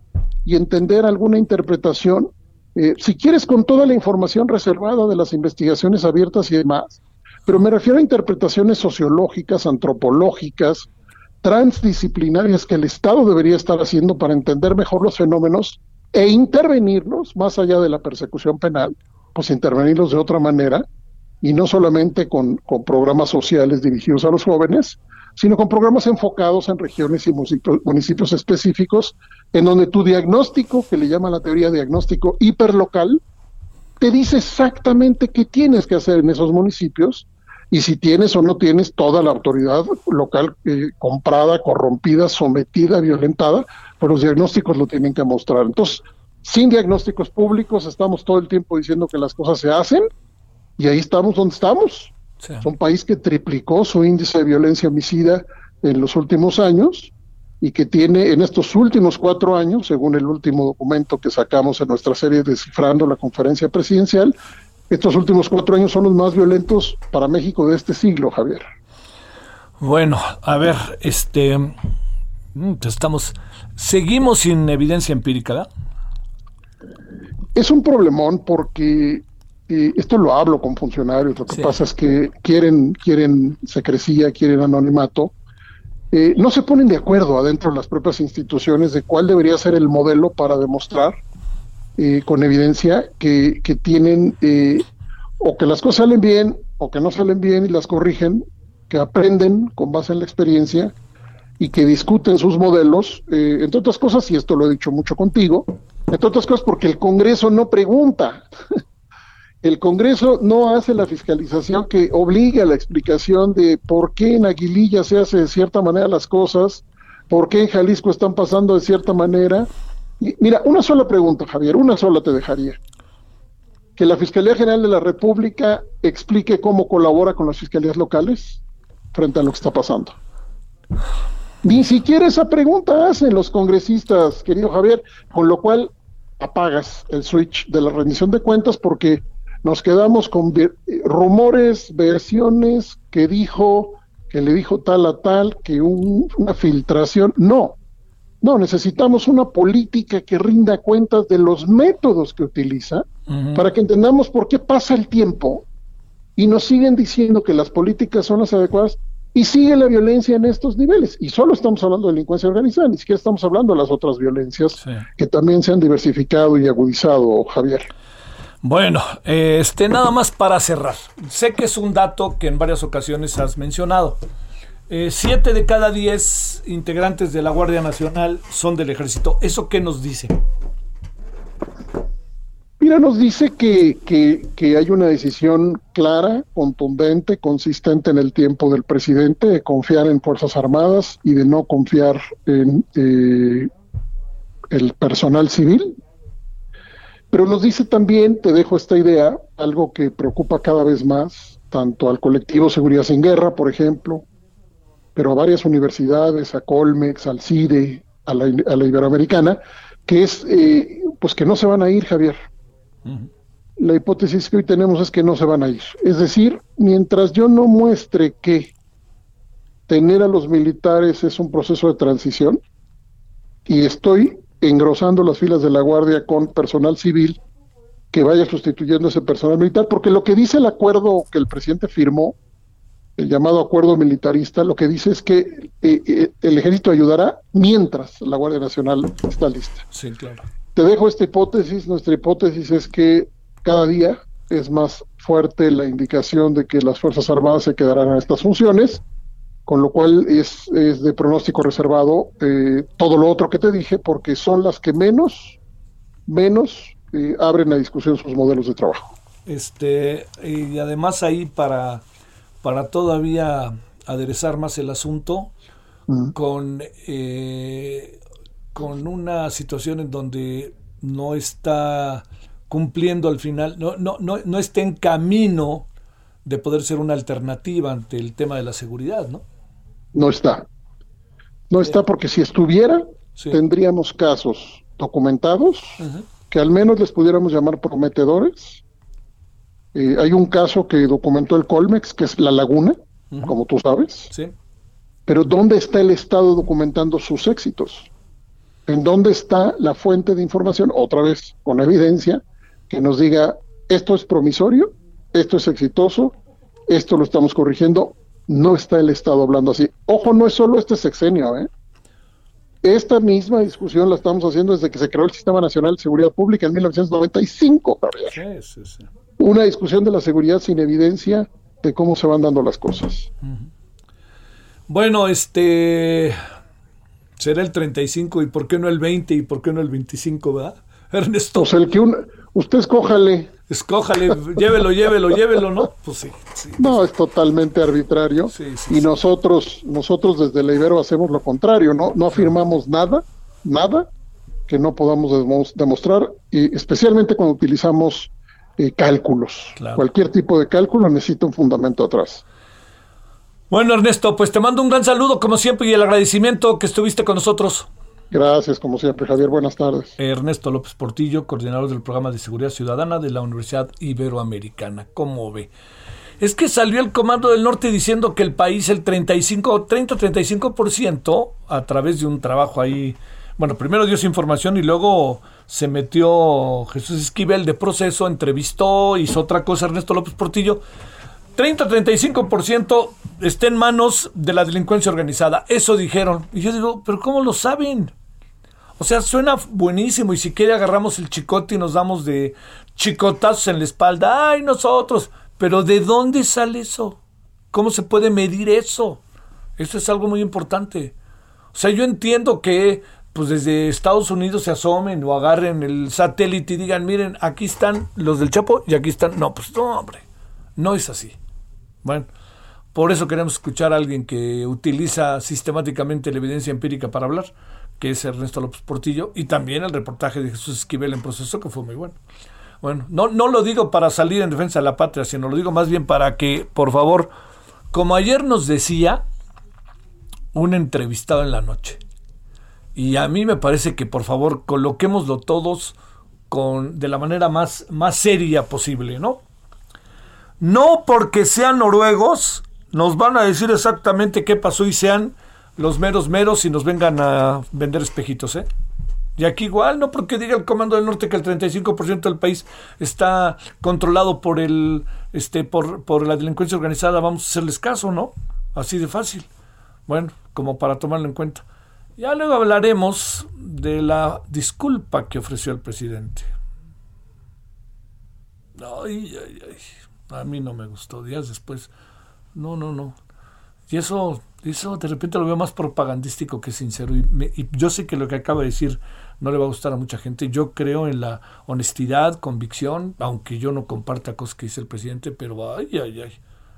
y entender alguna interpretación, eh, si quieres con toda la información reservada de las investigaciones abiertas y demás, pero me refiero a interpretaciones sociológicas, antropológicas, transdisciplinarias que el Estado debería estar haciendo para entender mejor los fenómenos e intervenirlos más allá de la persecución penal, pues intervenirlos de otra manera y no solamente con, con programas sociales dirigidos a los jóvenes, sino con programas enfocados en regiones y municipios específicos, en donde tu diagnóstico, que le llama la teoría diagnóstico hiperlocal, te dice exactamente qué tienes que hacer en esos municipios y si tienes o no tienes toda la autoridad local eh, comprada, corrompida, sometida, violentada, pues los diagnósticos lo tienen que mostrar. Entonces, sin diagnósticos públicos estamos todo el tiempo diciendo que las cosas se hacen y ahí estamos donde estamos. Es un país que triplicó su índice de violencia homicida en los últimos años y que tiene en estos últimos cuatro años, según el último documento que sacamos en nuestra serie Descifrando la conferencia presidencial, estos últimos cuatro años son los más violentos para México de este siglo, Javier. Bueno, a ver, este, mm, estamos, seguimos sin evidencia empírica, ¿verdad? Es un problemón porque eh, esto lo hablo con funcionarios. Lo que pasa es que quieren, quieren secrecía, quieren anonimato. Eh, no se ponen de acuerdo adentro de las propias instituciones de cuál debería ser el modelo para demostrar eh, con evidencia que, que tienen eh, o que las cosas salen bien o que no salen bien y las corrigen, que aprenden con base en la experiencia y que discuten sus modelos, eh, entre otras cosas, y esto lo he dicho mucho contigo, entre otras cosas porque el Congreso no pregunta. El Congreso no hace la fiscalización que obligue a la explicación de por qué en Aguililla se hace de cierta manera las cosas, por qué en Jalisco están pasando de cierta manera, Mira, una sola pregunta, Javier, una sola te dejaría. Que la Fiscalía General de la República explique cómo colabora con las fiscalías locales frente a lo que está pasando. Ni siquiera esa pregunta hacen los congresistas, querido Javier, con lo cual apagas el switch de la rendición de cuentas porque nos quedamos con rumores, versiones que dijo, que le dijo tal a tal, que una filtración. No, no, necesitamos una política que rinda cuentas de los métodos que utiliza para que entendamos por qué pasa el tiempo y nos siguen diciendo que las políticas son las adecuadas y sigue la violencia en estos niveles. Y solo estamos hablando de delincuencia organizada, ni siquiera estamos hablando de las otras violencias que también se han diversificado y agudizado, Javier. Bueno, este nada más para cerrar. Sé que es un dato que en varias ocasiones has mencionado. Eh, siete de cada diez integrantes de la Guardia Nacional son del ejército. ¿Eso qué nos dice? Mira, nos dice que, que, hay una decisión clara, contundente, consistente en el tiempo del presidente de confiar en Fuerzas Armadas y de no confiar en eh, el personal civil. Pero nos dice también, te dejo esta idea, algo que preocupa cada vez más, tanto al colectivo Seguridad sin Guerra, por ejemplo, pero a varias universidades, a Colmex, al CIDE, a la, Iberoamericana, que es eh, pues que no se van a ir, Javier. La hipótesis que hoy tenemos es que no se van a ir. Es decir, mientras yo no muestre que tener a los militares es un proceso de transición y estoy engrosando las filas de la Guardia con personal civil que vaya sustituyendo ese personal militar, porque lo que dice el acuerdo que el presidente firmó el llamado acuerdo militarista, lo que dice es que eh, eh, el ejército ayudará mientras la Guardia Nacional está lista. Sí, claro. Te dejo esta hipótesis. Nuestra hipótesis es que cada día es más fuerte la indicación de que las Fuerzas Armadas se quedarán en estas funciones, con lo cual es, de pronóstico reservado eh, todo lo otro que te dije, porque son las que menos, menos abren a discusión sus modelos de trabajo. Este, y además ahí para para todavía aderezar más el asunto con, eh, con una situación en donde no está cumpliendo al final, no, no, no, no está en camino de poder ser una alternativa ante el tema de la seguridad, ¿no? No está. No está porque si estuviera, tendríamos casos documentados que al menos les pudiéramos llamar prometedores. Eh, hay un caso que documentó el Colmex, que es La Laguna, como tú sabes. Sí. Pero ¿dónde está el Estado documentando sus éxitos? ¿En dónde está la fuente de información? Otra vez, con evidencia, que nos diga, esto es promisorio, esto es exitoso, esto lo estamos corrigiendo. No está el Estado hablando así. Ojo, no es solo este sexenio, ¿eh? Esta misma discusión la estamos haciendo desde que se creó el Sistema Nacional de Seguridad Pública en 1995, Sí, sí, sí. Una discusión de la seguridad sin evidencia de cómo se van dando las cosas. Bueno, este será el 35 y por qué no el 20 y por qué no el 25, ¿verdad? Ernesto. Pues el que usted escójale. Escójale, llévelo, llévelo, llévelo, ¿no? Pues sí. no, es totalmente arbitrario. y nosotros, nosotros desde la Ibero hacemos lo contrario, ¿no? No afirmamos nada, nada que no podamos demostrar, y especialmente cuando utilizamos eh, cálculos. Cualquier tipo de cálculo necesita un fundamento atrás. Bueno, Ernesto, pues te mando un gran saludo como siempre y el agradecimiento que estuviste con nosotros. Gracias, como siempre, Javier. Buenas tardes. Ernesto López Portillo, coordinador del programa de seguridad ciudadana de la Universidad Iberoamericana. ¿Cómo ve? Es que salió el Comando del Norte diciendo que el país, el 35, 30-35%, a través de un trabajo ahí, bueno, primero dio su información y luego se metió Jesús Esquivel de proceso, entrevistó, hizo otra cosa Ernesto López Portillo. 30-35% está en manos de la delincuencia organizada. Eso dijeron. Y yo digo, pero ¿cómo lo saben? O sea, suena buenísimo y si quiere agarramos el chicote y nos damos de chicotazos en la espalda. ¡Ay, nosotros! Pero ¿de dónde sale eso? ¿Cómo se puede medir eso? Eso es algo muy importante. O sea, yo entiendo que pues desde Estados Unidos se asomen o agarren el satélite y digan, miren, aquí están los del Chapo y aquí están. No, pues no, hombre, no es así. Bueno, por eso queremos escuchar a alguien que utiliza sistemáticamente la evidencia empírica para hablar, que es Ernesto López Portillo, y también el reportaje de Jesús Esquivel en proceso, que fue muy bueno. Bueno, no, no lo digo para salir en defensa de la patria, sino lo digo más bien para que, por favor, como ayer nos decía un entrevistado en la noche, y a mí me parece que, por favor, coloquémoslo todos con, de la manera más, más seria posible, ¿no? No porque sean noruegos, nos van a decir exactamente qué pasó y sean los meros meros y nos vengan a vender espejitos, ¿eh? Y aquí igual, no porque diga el Comando del Norte que el 35% del país está controlado por el este por, por la delincuencia organizada, vamos a hacerles caso, ¿no? Así de fácil. Bueno, como para tomarlo en cuenta. Ya luego hablaremos de la disculpa que ofreció el presidente. Ay, ay, ay. A mí no me gustó. Días después no, no, no. Y eso, eso de repente lo veo más propagandístico que sincero. Y, y, yo sé que lo que acaba de decir no le va a gustar a mucha gente. Yo creo en la honestidad, convicción, aunque yo no comparta cosas que dice el presidente, pero ay, ay, ay.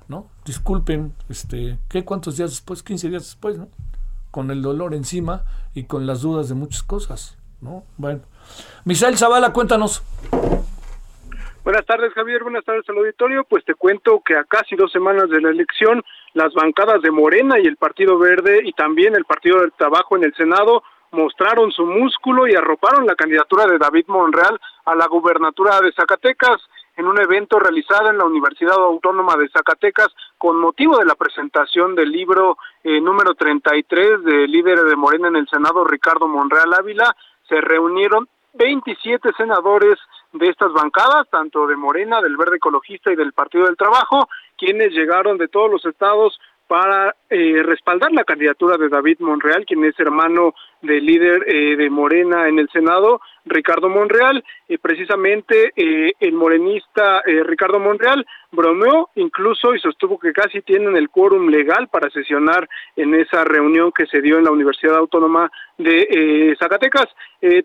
¿No? Disculpen, este, ¿qué? ¿Cuántos días después? 15 días después, ¿no? Con el dolor encima y con las dudas de muchas cosas, ¿no? Bueno. Misael Zavala, cuéntanos. Buenas tardes, Javier. Buenas tardes al auditorio. Pues te cuento que a casi dos semanas de la elección, las bancadas de Morena y el Partido Verde y también el Partido del Trabajo en el Senado mostraron su músculo y arroparon la candidatura de David Monreal a la gubernatura de Zacatecas en un evento realizado en la Universidad Autónoma de Zacatecas con motivo de la presentación del libro eh, número 33 del líder de Morena en el Senado, Ricardo Monreal Ávila. Se reunieron 27 senadores de estas bancadas, tanto de Morena, del Verde Ecologista y del Partido del Trabajo, quienes llegaron de todos los estados para eh, respaldar la candidatura de David Monreal, quien es hermano del líder eh, de Morena en el Senado, Ricardo Monreal, y precisamente eh, el morenista Ricardo Monreal bromeó incluso y sostuvo que casi tienen el quórum legal para sesionar en esa reunión que se dio en la Universidad Autónoma de Zacatecas.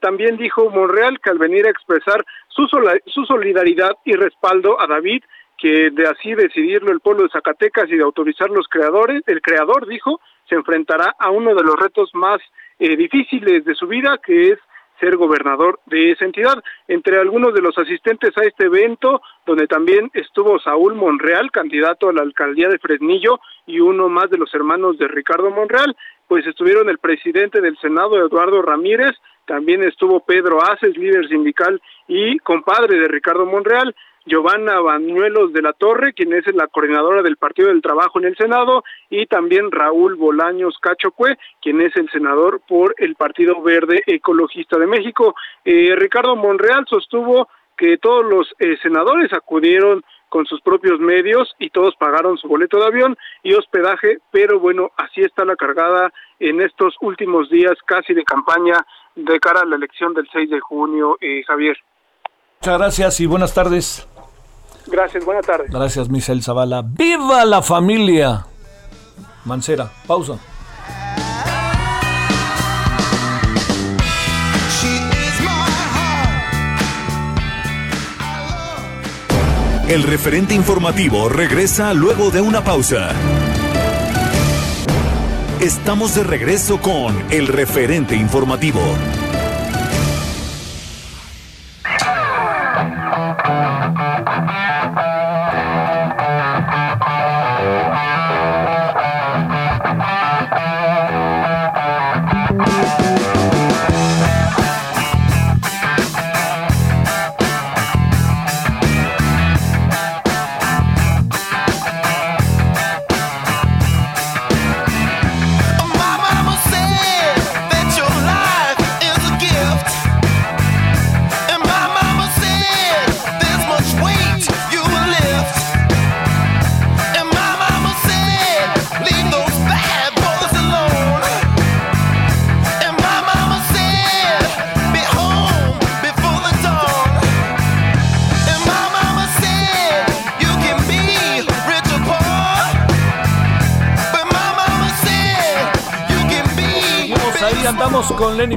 también dijo Monreal que al venir a expresar su, su solidaridad y respaldo a David, que de así decidirlo el pueblo de Zacatecas y de autorizar los creadores, el creador dijo, se enfrentará a uno de los retos más eh, difíciles de su vida, que es ser gobernador de esa entidad. Entre algunos de los asistentes a este evento, donde también estuvo Saúl Monreal, candidato a la alcaldía de Fresnillo, y uno más de los hermanos de Ricardo Monreal, pues estuvieron el presidente del Senado, Eduardo Ramírez, también estuvo Pedro Aces, líder sindical y compadre de Ricardo Monreal, Giovanna Bañuelos de la Torre, quien es la coordinadora del Partido del Trabajo en el Senado, y también Raúl Bolaños Cachocue, quien es el senador por el Partido Verde Ecologista de México. Eh, Ricardo Monreal sostuvo que todos los eh, senadores acudieron con sus propios medios y todos pagaron su boleto de avión y hospedaje, pero bueno, así está la cargada en estos últimos días casi de campaña de cara a la elección del 6 de junio, eh, Javier. Muchas gracias y buenas tardes. Gracias, buenas tardes. Gracias, Misael Zavala. ¡Viva la familia! Mancera, pausa. El referente informativo regresa luego de una pausa. Estamos de regreso con el referente informativo.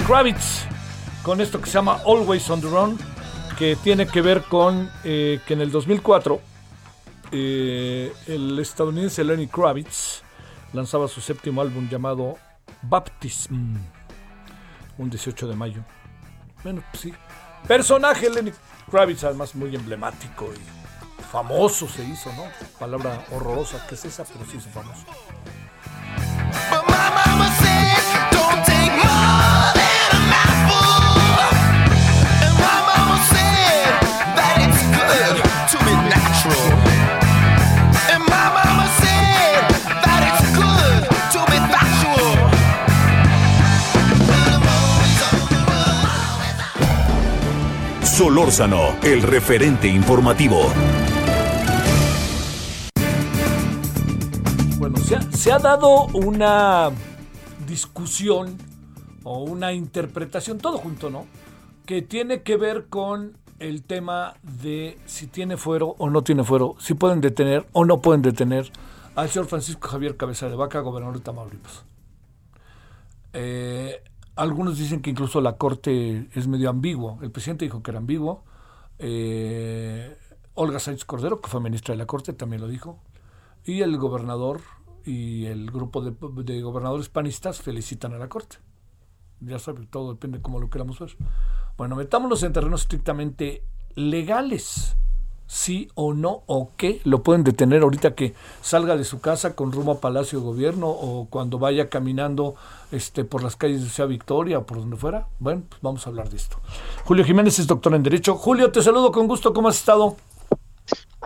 Kravitz, con esto que se llama Always on the Run, que tiene que ver con eh, que en el 2004 eh, el estadounidense Lenny Kravitz lanzaba su séptimo álbum llamado Baptism, un 18 de mayo. Bueno, pues sí. Personaje Lenny Kravitz, además muy emblemático y famoso se hizo, ¿no? Palabra horrorosa que es esa, pero sí es famoso. Solórzano, el referente informativo. Bueno, se ha, dado una discusión o una interpretación, todo junto, ¿no? Que tiene que ver con el tema de si tiene fuero o no tiene fuero, si pueden detener o no pueden detener al señor Francisco Javier Cabeza de Vaca, gobernador de Tamaulipas. Eh, algunos dicen que incluso la corte es medio ambiguo. El presidente dijo que era ambiguo. Eh, Olga Sánchez Cordero, que fue ministra de la corte, también lo dijo. Y el gobernador y el grupo de, gobernadores panistas felicitan a la corte. Ya sabe, todo depende de cómo lo queramos ver. Bueno, metámonos en terrenos estrictamente legales sí o no o qué lo pueden detener ahorita que salga de su casa con rumbo a Palacio de Gobierno o cuando vaya caminando este por las calles de Ciudad Victoria o por donde fuera. Bueno, pues vamos a hablar de esto. Julio Jiménez es doctor en Derecho. Julio, te saludo con gusto. ¿Cómo has estado?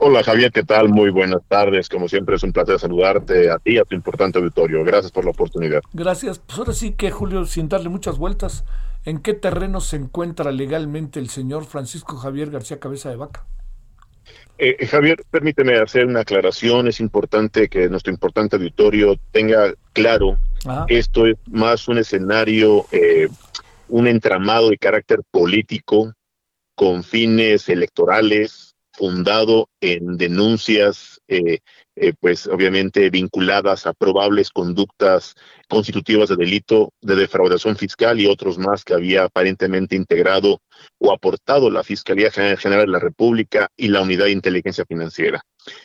Hola Javier, ¿qué tal? Muy buenas tardes. Como siempre es un placer saludarte a ti y a tu importante auditorio. Gracias por la oportunidad. Gracias. Pues ahora sí que Julio, sin darle muchas vueltas, ¿en qué terreno se encuentra legalmente el señor Francisco Javier García Cabeza de Vaca? Eh, eh, Javier, permíteme hacer una aclaración. Es importante que nuestro importante auditorio tenga claro que esto es más un escenario, eh, un entramado de carácter político con fines electorales, fundado en denuncias eh, eh, pues obviamente vinculadas a probables conductas constitutivas de delito de defraudación fiscal y otros más que había aparentemente integrado o aportado la Fiscalía General de la República y la Unidad de Inteligencia Financiera.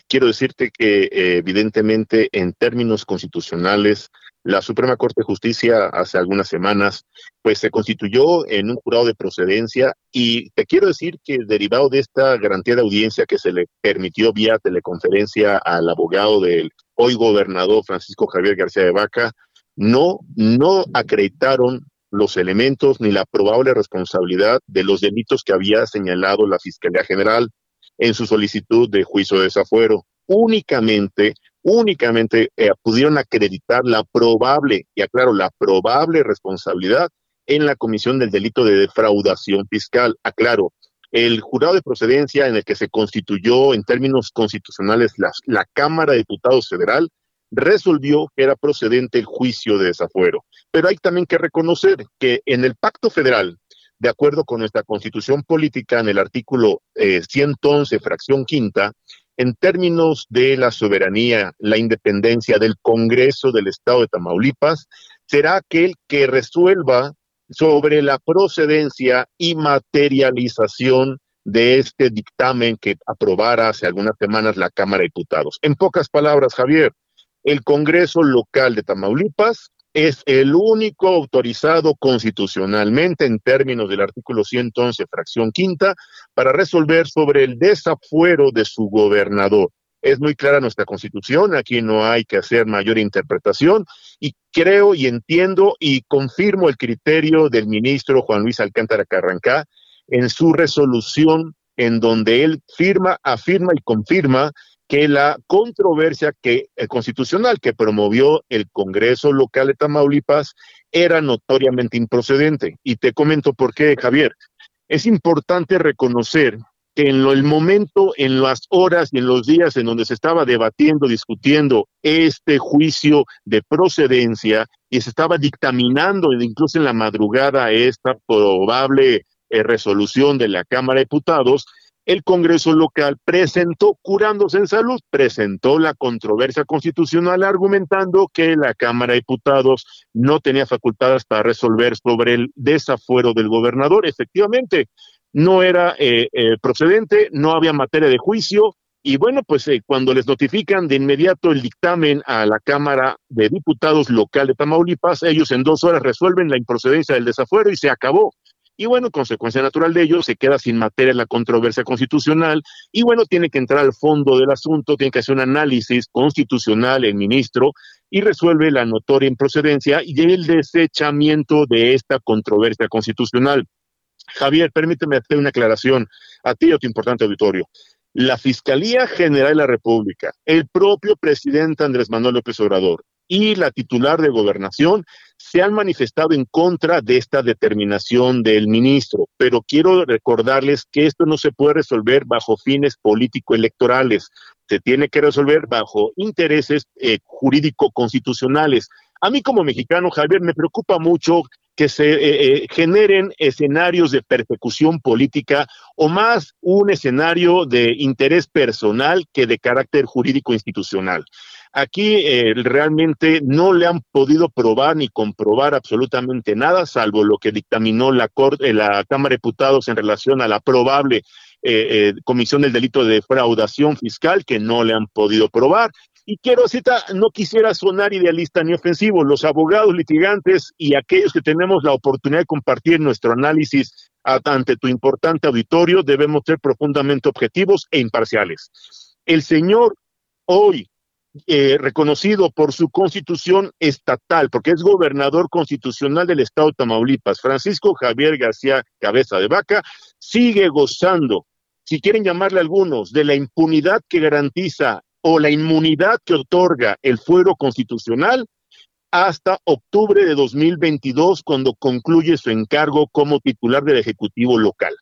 quiero decirte que eh, evidentemente en términos constitucionales, la Suprema Corte de Justicia hace algunas semanas, pues se constituyó en un jurado de procedencia y te quiero decir que derivado de esta garantía de audiencia que se le permitió vía teleconferencia al abogado del hoy gobernador Francisco Javier García de Vaca, no, no acreditaron los elementos ni la probable responsabilidad de los delitos que había señalado la Fiscalía General en su solicitud de juicio de desafuero. Únicamente, únicamente eh, pudieron acreditar la probable, y aclaro, la probable responsabilidad en la comisión del delito de defraudación fiscal. Aclaro, el jurado de procedencia en el que se constituyó en términos constitucionales la, la Cámara de Diputados Federal resolvió que era procedente el juicio de desafuero. Pero hay también que reconocer que en el pacto federal, de acuerdo con nuestra constitución política, en el artículo 111, eh, fracción quinta, en términos de la soberanía, la independencia del Congreso del Estado de Tamaulipas, será aquel que resuelva sobre la procedencia y materialización de este dictamen que aprobara hace algunas semanas la Cámara de Diputados. En pocas palabras, Javier, el Congreso local de Tamaulipas es el único autorizado constitucionalmente en términos del artículo 111, fracción quinta, para resolver sobre el desafuero de su gobernador. Es muy clara nuestra constitución, aquí no hay que hacer mayor interpretación y creo y entiendo y confirmo el criterio del ministro Juan Luis Alcántara Carrancá en su resolución en donde él firma, afirma y confirma que la controversia que, eh, constitucional que promovió el Congreso local de Tamaulipas era notoriamente improcedente. Y te comento por qué, Javier. Es importante reconocer que en el momento, en las horas y en los días en donde se estaba debatiendo, discutiendo este juicio de procedencia y se estaba dictaminando incluso en la madrugada esta probable eh, resolución de la Cámara de Diputados, el Congreso local presentó, curándose en salud, presentó la controversia constitucional argumentando que la Cámara de Diputados no tenía facultades para resolver sobre el desafuero del gobernador. Efectivamente, no era eh, eh, procedente, no había materia de juicio. Y bueno, pues eh, cuando les notifican de inmediato el dictamen a la Cámara de Diputados local de Tamaulipas, ellos en dos horas resuelven la improcedencia del desafuero y se acabó. Y bueno, consecuencia natural de ello, se queda sin materia la controversia constitucional y bueno, tiene que entrar al fondo del asunto, tiene que hacer un análisis constitucional el ministro y resuelve la notoria improcedencia y el desechamiento de esta controversia constitucional. Javier, permíteme hacer una aclaración a ti y a tu importante auditorio. La Fiscalía General de la República, el propio presidente Andrés Manuel López Obrador y la titular de gobernación se han manifestado en contra de esta determinación del ministro, pero quiero recordarles que esto no se puede resolver bajo fines político-electorales, se tiene que resolver bajo intereses eh, jurídico-constitucionales. A mí como mexicano, Javier, me preocupa mucho que se eh, eh, generen escenarios de persecución política o más un escenario de interés personal que de carácter jurídico institucional. Aquí eh, realmente no le han podido probar ni comprobar absolutamente nada, salvo lo que dictaminó la, corte, la Cámara de Diputados en relación a la probable comisión del delito de defraudación fiscal, que no le han podido probar. Y quiero citar, no quisiera sonar idealista ni ofensivo, los abogados litigantes y aquellos que tenemos la oportunidad de compartir nuestro análisis ante tu importante auditorio debemos ser profundamente objetivos e imparciales. El señor hoy eh, reconocido por su constitución estatal, porque es gobernador constitucional del estado de Tamaulipas, Francisco Javier García Cabeza de Vaca, sigue gozando, si quieren llamarle algunos, de la impunidad que garantiza o la inmunidad que otorga el fuero constitucional hasta octubre de 2022, cuando concluye su encargo como titular del Ejecutivo local.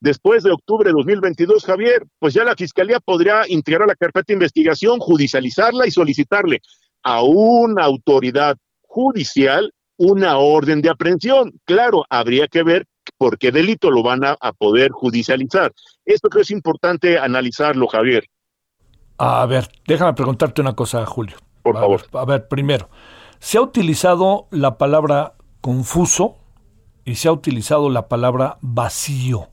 Después de octubre de 2022, Javier, pues ya la Fiscalía podría integrar la carpeta de investigación, judicializarla y solicitarle a una autoridad judicial una orden de aprehensión. Claro, habría que ver por qué delito lo van a, a poder judicializar. Esto creo es importante analizarlo, Javier. A ver, déjame preguntarte una cosa, Julio. Por favor. A ver, primero, se ha utilizado la palabra confuso y se ha utilizado la palabra vacío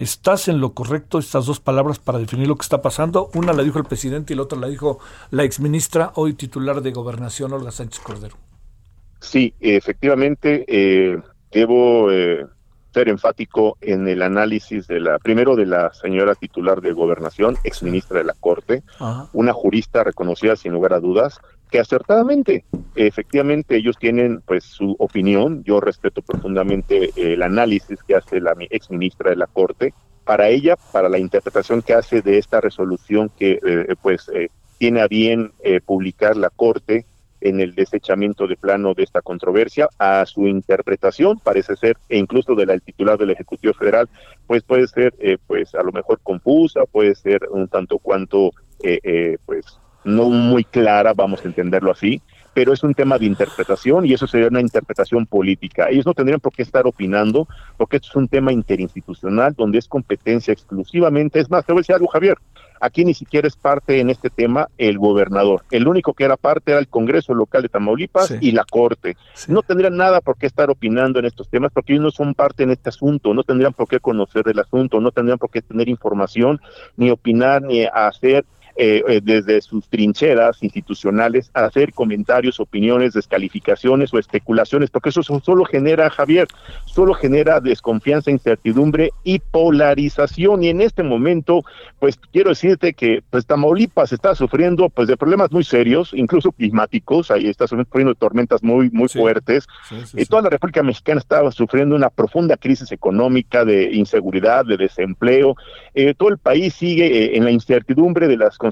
¿Estás en lo correcto estas dos palabras para definir lo que está pasando? Una la dijo el presidente y la otra la dijo la exministra, hoy titular de Gobernación, Olga Sánchez Cordero. Sí, efectivamente, eh, debo eh, ser enfático en el análisis de la, primero de la señora titular de Gobernación, exministra de la Corte, una jurista reconocida sin lugar a dudas, que acertadamente, efectivamente, ellos tienen pues su opinión. Yo respeto profundamente el análisis que hace la ex ministra de la Corte. Para ella, para la interpretación que hace de esta resolución que eh, pues eh, tiene a bien eh, publicar la Corte en el desechamiento de plano de esta controversia, a su interpretación parece ser, e incluso de la titular del Ejecutivo Federal, pues puede ser, pues a lo mejor confusa, puede ser un tanto cuanto, pues no muy clara, vamos a entenderlo así, pero es un tema de interpretación y eso sería una interpretación política. Ellos no tendrían por qué estar opinando, porque esto es un tema interinstitucional donde es competencia exclusivamente. Es más, te voy a decir algo, Javier. Aquí ni siquiera es parte en este tema el gobernador. El único que era parte era el Congreso local de Tamaulipas y la Corte. No tendrían nada por qué estar opinando en estos temas porque ellos no son parte en este asunto, no tendrían por qué conocer el asunto, no tendrían por qué tener información, ni opinar, ni hacer eh, eh, desde sus trincheras institucionales a hacer comentarios, opiniones, descalificaciones o especulaciones, porque eso solo genera, Javier, solo genera desconfianza, incertidumbre y polarización. Y en este momento, pues quiero decirte que pues Tamaulipas está sufriendo pues de problemas muy serios, incluso climáticos, ahí está sufriendo tormentas muy, muy fuertes. y toda la República Mexicana estaba sufriendo una profunda crisis económica, de inseguridad, de desempleo. Eh, todo el país sigue en la incertidumbre de las consecuencias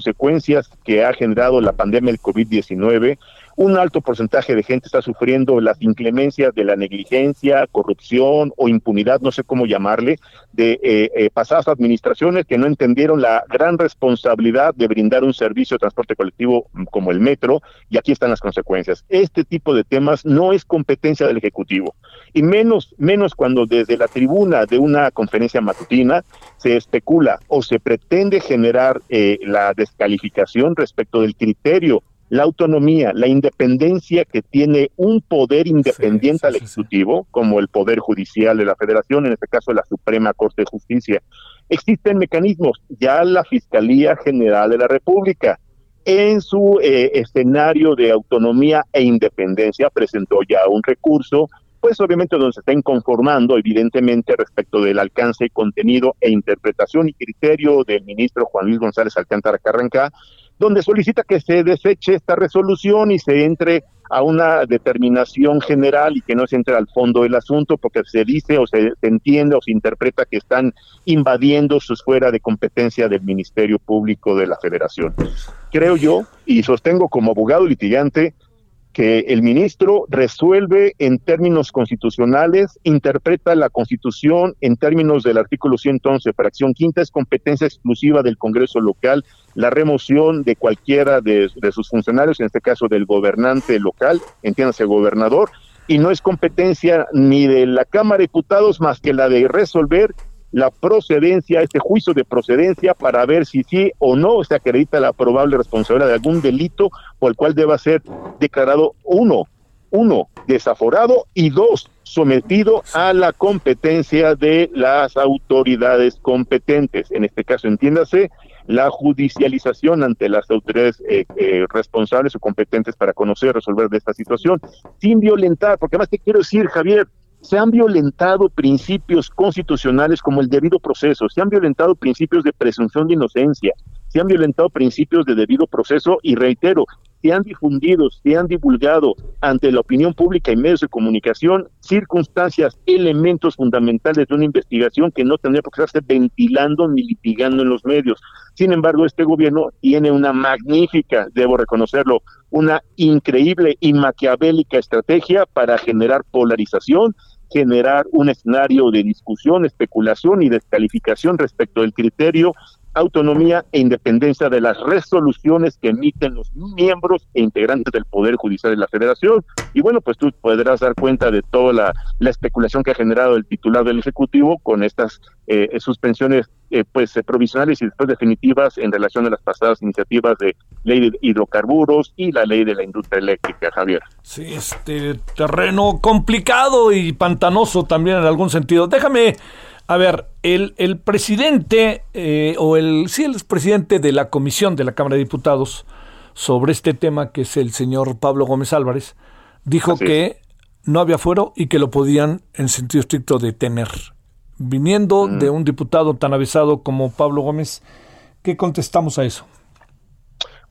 que ha generado la pandemia del COVID-19 un alto porcentaje de gente está sufriendo las inclemencias de la negligencia, corrupción o impunidad, no sé cómo llamarle, de eh, eh, pasadas administraciones que no entendieron la gran responsabilidad de brindar un servicio de transporte colectivo como el metro, y aquí están las consecuencias. Este tipo de temas no es competencia del Ejecutivo, y menos, menos cuando desde la tribuna de una conferencia matutina se especula o se pretende generar eh, la descalificación respecto del criterio la autonomía, la independencia que tiene un poder independiente al Ejecutivo, como el Poder Judicial de la Federación, en este caso la Suprema Corte de Justicia. Existen mecanismos, ya la Fiscalía General de la República, en su eh, escenario de autonomía e independencia, presentó ya un recurso, pues obviamente donde se está inconformando, evidentemente, respecto del alcance, contenido e interpretación y criterio del ministro Juan Luis González Alcántara Carranca, donde solicita que se deseche esta resolución y se entre a una determinación general y que no se entre al fondo del asunto porque se dice o se, entiende o se interpreta que están invadiendo su esfera de competencia del Ministerio Público de la Federación. Creo yo, y sostengo como abogado litigante, que el ministro resuelve en términos constitucionales, interpreta la Constitución en términos del artículo 111, fracción quinta, es competencia exclusiva del Congreso local la remoción de cualquiera de, sus funcionarios, en este caso del gobernante local, entiéndase gobernador, y no es competencia ni de la Cámara de Diputados más que la de resolver la procedencia, este juicio de procedencia para ver si sí o no se acredita la probable responsabilidad de algún delito por el cual deba ser declarado uno, uno, desaforado y dos, sometido a la competencia de las autoridades competentes. En este caso, entiéndase, la judicialización ante las autoridades eh, eh, responsables o competentes para conocer resolver de esta situación, sin violentar, porque además te quiero decir, Javier, se han violentado principios constitucionales como el debido proceso, se han violentado principios de presunción de inocencia, se han violentado principios de debido proceso y reitero, se han difundido, se han divulgado ante la opinión pública y medios de comunicación circunstancias, elementos fundamentales de una investigación que no tendría por qué estarse ventilando ni litigando en los medios. Sin embargo, este gobierno tiene una magnífica, debo reconocerlo, una increíble y maquiavélica estrategia para generar polarización, generar un escenario de discusión, especulación y descalificación respecto del criterio autonomía e independencia de las resoluciones que emiten los miembros e integrantes del Poder Judicial de la Federación. Y bueno, pues tú podrás dar cuenta de toda la, especulación que ha generado el titular del Ejecutivo con estas eh, suspensiones eh, pues eh, provisionales y después definitivas en relación a las pasadas iniciativas de ley de hidrocarburos y la ley de la industria eléctrica, Javier. Sí, este terreno complicado y pantanoso también en algún sentido. Déjame A ver, el, el presidente, eh, o el, sí, el presidente de la comisión de la Cámara de Diputados sobre este tema, que es el señor Pablo Gómez Álvarez, dijo que no había fuero y que lo podían, en sentido estricto, detener. Viniendo mm. de un diputado tan avisado como Pablo Gómez, ¿qué contestamos a eso?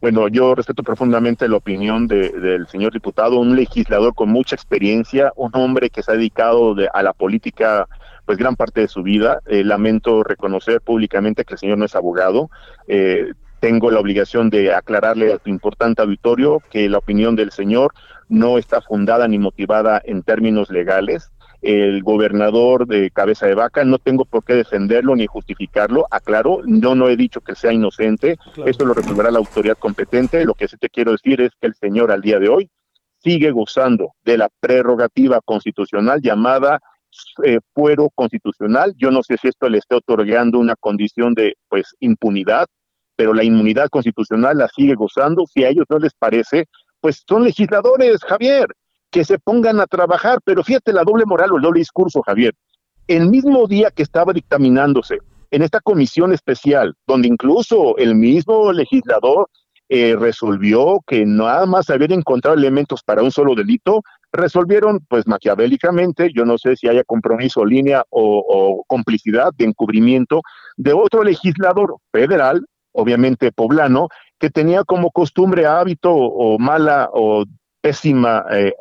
Bueno, yo respeto profundamente la opinión del señor diputado, un legislador con mucha experiencia, un hombre que se ha dedicado a la política pues gran parte de su vida. Eh, lamento reconocer públicamente que el señor no es abogado. Eh, tengo la obligación de aclararle a tu importante auditorio que la opinión del señor no está fundada ni motivada en términos legales. El gobernador de Cabeza de Vaca, no tengo por qué defenderlo ni justificarlo, aclaro, yo no he dicho que sea inocente, esto lo resolverá la autoridad competente, lo que sí te quiero decir es que el señor al día de hoy sigue gozando de la prerrogativa constitucional llamada eh, fuero constitucional, yo no sé si esto le esté otorgando una condición de pues impunidad, pero la inmunidad constitucional la sigue gozando, si a ellos no les parece, pues son legisladores, Javier, que se pongan a trabajar, pero fíjate la doble moral o el doble discurso, Javier. El mismo día que estaba dictaminándose en esta comisión especial, donde incluso el mismo legislador eh, resolvió que nada más habían encontrado elementos para un solo delito, resolvieron pues maquiavélicamente, yo no sé si haya compromiso, línea o, o complicidad de encubrimiento de otro legislador federal, obviamente poblano, que tenía como costumbre, hábito o mala o pésima eh,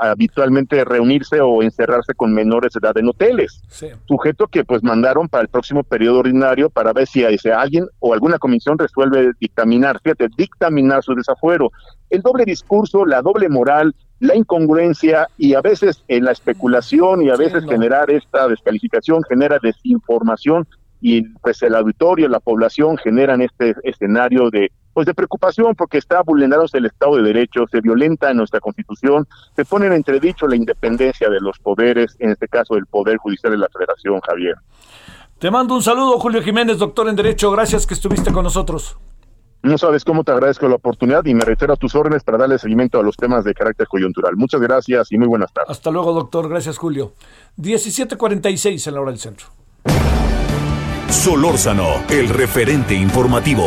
habitualmente reunirse o encerrarse con menores de edad en hoteles. Sujeto que pues mandaron para el próximo periodo ordinario para ver si, si alguien o alguna comisión resuelve dictaminar, fíjate, dictaminar su desafuero. El doble discurso, la doble moral, la incongruencia y a veces en la especulación y a veces generar esta descalificación genera desinformación y pues el auditorio, la población generan este escenario de pues de preocupación porque está vulnerado el Estado de Derecho, se violenta en nuestra Constitución, se pone en entredicho la independencia de los poderes, en este caso el Poder Judicial de la Federación, Javier. Te mando un saludo, Julio Jiménez, doctor en Derecho, gracias que estuviste con nosotros. No sabes cómo te agradezco la oportunidad y me reitero a tus órdenes para darle seguimiento a los temas de carácter coyuntural. Muchas gracias y muy buenas tardes. Hasta luego, doctor. Gracias, Julio. 17:46 en la hora del centro. Solórzano, el referente informativo.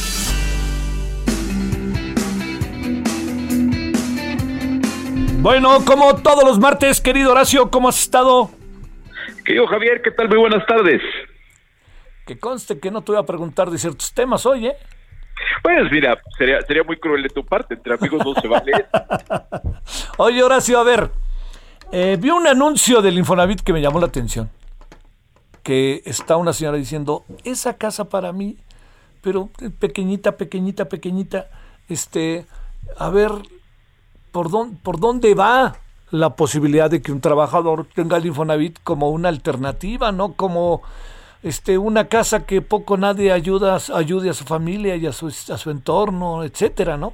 Bueno, como todos los martes, querido Horacio, ¿cómo has estado? Querido Javier, ¿qué tal? Muy buenas tardes. Que conste que no te voy a preguntar de ciertos temas hoy, ¿eh? Pues mira, sería, sería muy cruel de tu parte, entre amigos no se vale. Oye, Horacio, a ver, eh, vi un anuncio del Infonavit que me llamó la atención. Que está una señora diciendo, esa casa para mí, pero pequeñita, pequeñita, pequeñita, este, a ver, por, dónde, por dónde va la posibilidad de que un trabajador tenga el Infonavit como una alternativa, no como este una casa que poco nadie ayuda ayude a su familia y a su, a su entorno, etcétera, ¿no?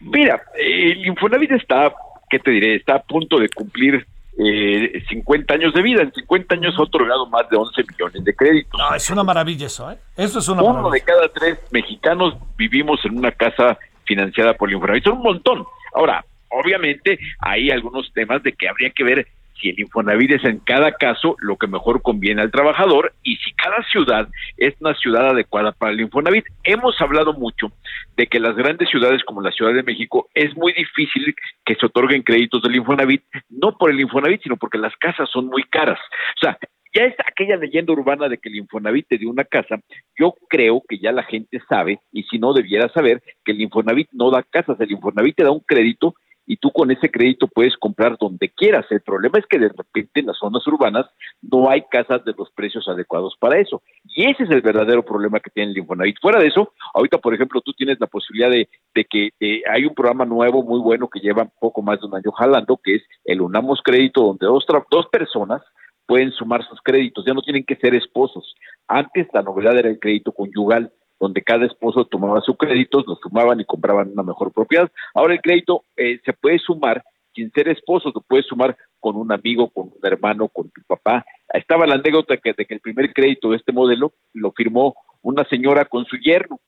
Mira, el Infonavit está, ¿qué te diré? Está a punto de cumplir eh, 50 años de vida. En 50 años ha otorgado más de 11 millones de créditos. No, es una maravilla eso, ¿eh? Eso es una Uno de cada tres mexicanos vivimos en una casa financiada por el Infonavit. Son un montón. Ahora, obviamente hay algunos temas de que habría que ver si el Infonavit es en cada caso lo que mejor conviene al trabajador y si cada ciudad es una ciudad adecuada para el Infonavit. Hemos hablado mucho de que las grandes ciudades como la Ciudad de México es muy difícil que se otorguen créditos del Infonavit, no por el Infonavit, sino porque las casas son muy caras. O sea, ya es aquella leyenda urbana de que el Infonavit te dio una casa. Yo creo que ya la gente sabe, y si no debiera saber, que el Infonavit no da casas, el Infonavit te da un crédito y tú con ese crédito puedes comprar donde quieras. El problema es que de repente en las zonas urbanas no hay casas de los precios adecuados para eso. Y ese es el verdadero problema que tiene el Infonavit. Fuera de eso, ahorita, por ejemplo, tú tienes la posibilidad de, que hay un programa nuevo muy bueno que lleva poco más de un año jalando, que es el Unamos Crédito, donde dos, dos personas pueden sumar sus créditos, ya no tienen que ser esposos. Antes la novedad era el crédito conyugal donde cada esposo tomaba sus créditos, los sumaban y compraban una mejor propiedad. Ahora el crédito eh, se puede sumar sin ser esposo, se puede sumar con un amigo, con un hermano, con tu papá. Estaba la anécdota que, de que el primer crédito de este modelo lo firmó una señora con su yerno.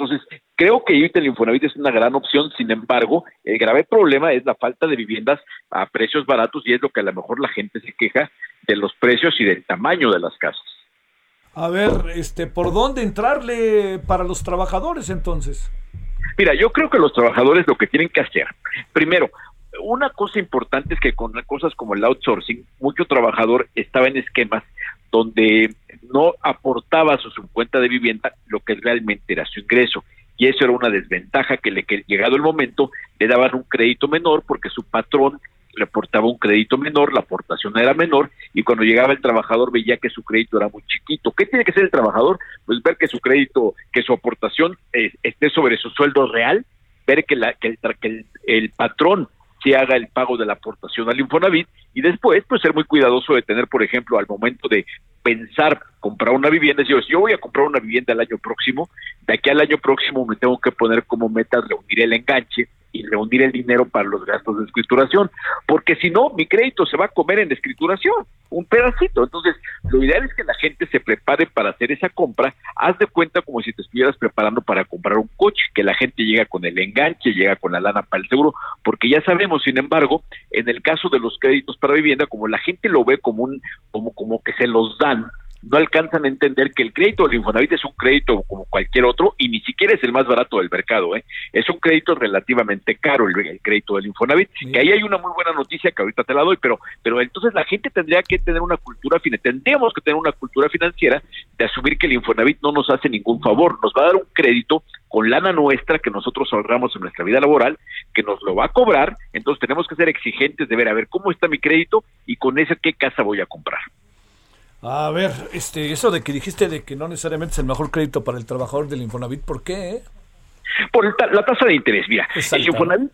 Entonces, creo que ahorita el Infonavit es una gran opción, sin embargo, el grave problema es la falta de viviendas a precios baratos y es lo que a lo mejor la gente se queja de los precios y del tamaño de las casas. A ver, este, ¿por dónde entrarle para los trabajadores entonces? Mira, yo creo que los trabajadores lo que tienen que hacer, primero, una cosa importante es que con cosas como el outsourcing, mucho trabajador estaba en esquemas donde no aportaba a su cuenta de vivienda lo que realmente era su ingreso. Y eso era una desventaja que, le, que llegado el momento le daban un crédito menor porque su patrón le aportaba un crédito menor, la aportación era menor y cuando llegaba el trabajador veía que su crédito era muy chiquito. ¿Qué tiene que hacer el trabajador? Pues ver que su crédito, que su aportación eh, esté sobre su sueldo real, ver que, la, que, el, que el patrón se haga el pago de la aportación al Infonavit y después pues ser muy cuidadoso de tener, por ejemplo, al momento de pensar comprar una vivienda, si yo voy a comprar una vivienda el año próximo, de aquí al año próximo me tengo que poner como meta reunir el enganche y reunir el dinero para los gastos de escrituración, porque si no, mi crédito se va a comer en escrituración, un pedacito. Entonces, lo ideal es que la gente se prepare para hacer esa compra, haz de cuenta como si te estuvieras preparando para comprar un coche, que la gente llega con el enganche, llega con la lana para el seguro, porque ya sabemos, sin embargo, en el caso de los créditos para vivienda, como la gente lo ve como un, como, como que se los dan, no alcanzan a entender que el crédito del Infonavit es un crédito como cualquier otro y ni siquiera es el más barato del mercado, ¿eh? Es un crédito relativamente caro el, crédito del Infonavit, que ahí hay una muy buena noticia que ahorita te la doy, pero pero entonces la gente tendría que tener una cultura financiera, tendríamos que tener una cultura financiera de asumir que el Infonavit no nos hace ningún favor, nos va a dar un crédito con lana nuestra que nosotros ahorramos en nuestra vida laboral, que nos lo va a cobrar, entonces tenemos que ser exigentes de ver a ver cómo está mi crédito y con ese qué casa voy a comprar. A ver, este, eso de que dijiste de que no necesariamente es el mejor crédito para el trabajador del Infonavit, ¿por qué? Por la tasa de interés, mira, el Infonavit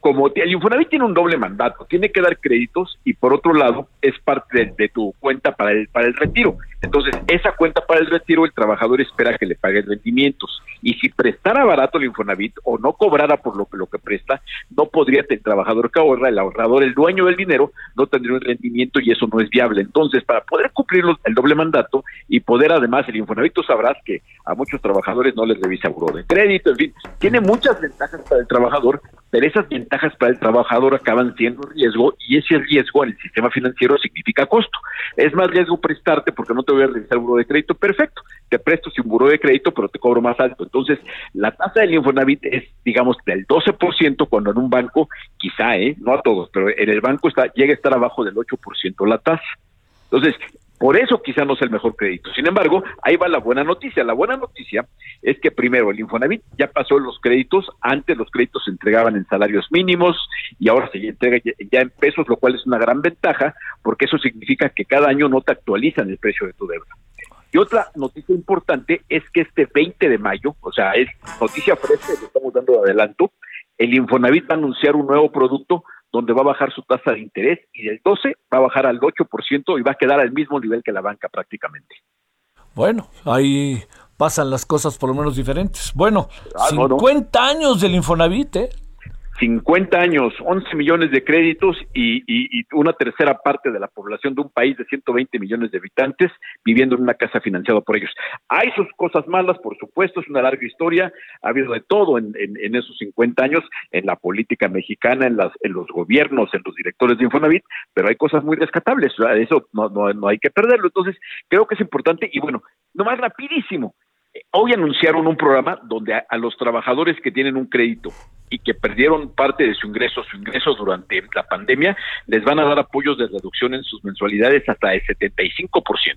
como el Infonavit tiene un doble mandato, tiene que dar créditos y por otro lado es parte de, tu cuenta para el para el retiro. Entonces, esa cuenta para el retiro el trabajador espera que le pague rendimientos y si prestara barato el Infonavit o no cobrara por lo que lo que presta, no podría el trabajador que ahorra, el ahorrador, el dueño del dinero, no tendría un rendimiento y eso no es viable. Entonces, para poder cumplir el doble mandato y poder además el Infonavit tú sabrás que a muchos trabajadores no les revisa buró de crédito, en fin, tiene muchas ventajas para el trabajador, pero esas ventajas para el trabajador acaban siendo riesgo y ese riesgo en el sistema financiero significa costo. Es más riesgo prestarte porque no te voy a revisar el buro de crédito, perfecto, te presto sin buro de crédito, pero te cobro más alto. Entonces, la tasa del Infonavit es, digamos, del 12% cuando en un banco, quizá, ¿eh? no a todos, pero en el banco está llega a estar abajo del 8% la tasa. Entonces, por eso quizá no es el mejor crédito. Sin embargo, ahí va la buena noticia. La buena noticia es que primero el Infonavit ya pasó los créditos, antes los créditos se entregaban en salarios mínimos y ahora se entrega ya en pesos, lo cual es una gran ventaja porque eso significa que cada año no te actualizan el precio de tu deuda. Y otra noticia importante es que este 20 de mayo, o sea, es noticia fresca, que estamos dando de adelanto, el Infonavit va a anunciar un nuevo producto donde va a bajar su tasa de interés y del 12 va a bajar al 8% y va a quedar al mismo nivel que la banca prácticamente. Bueno, ahí pasan las cosas por lo menos diferentes. Bueno, 50 ah, años del Infonavit, ¿eh? 50 años, 11 millones de créditos y, una tercera parte de la población de un país de 120 millones de habitantes viviendo en una casa financiada por ellos. Hay sus cosas malas, por supuesto, es una larga historia, ha habido de todo en, esos 50 años, en la política mexicana, en, las, en los gobiernos, en los directores de Infonavit, pero hay cosas muy rescatables, eso no, no, no hay que perderlo. Entonces, creo que es importante y bueno, nomás rapidísimo, hoy anunciaron un programa donde a, los trabajadores que tienen un crédito y que perdieron parte de su ingreso, su ingreso durante la pandemia, les van a dar apoyos de reducción en sus mensualidades hasta el 75%.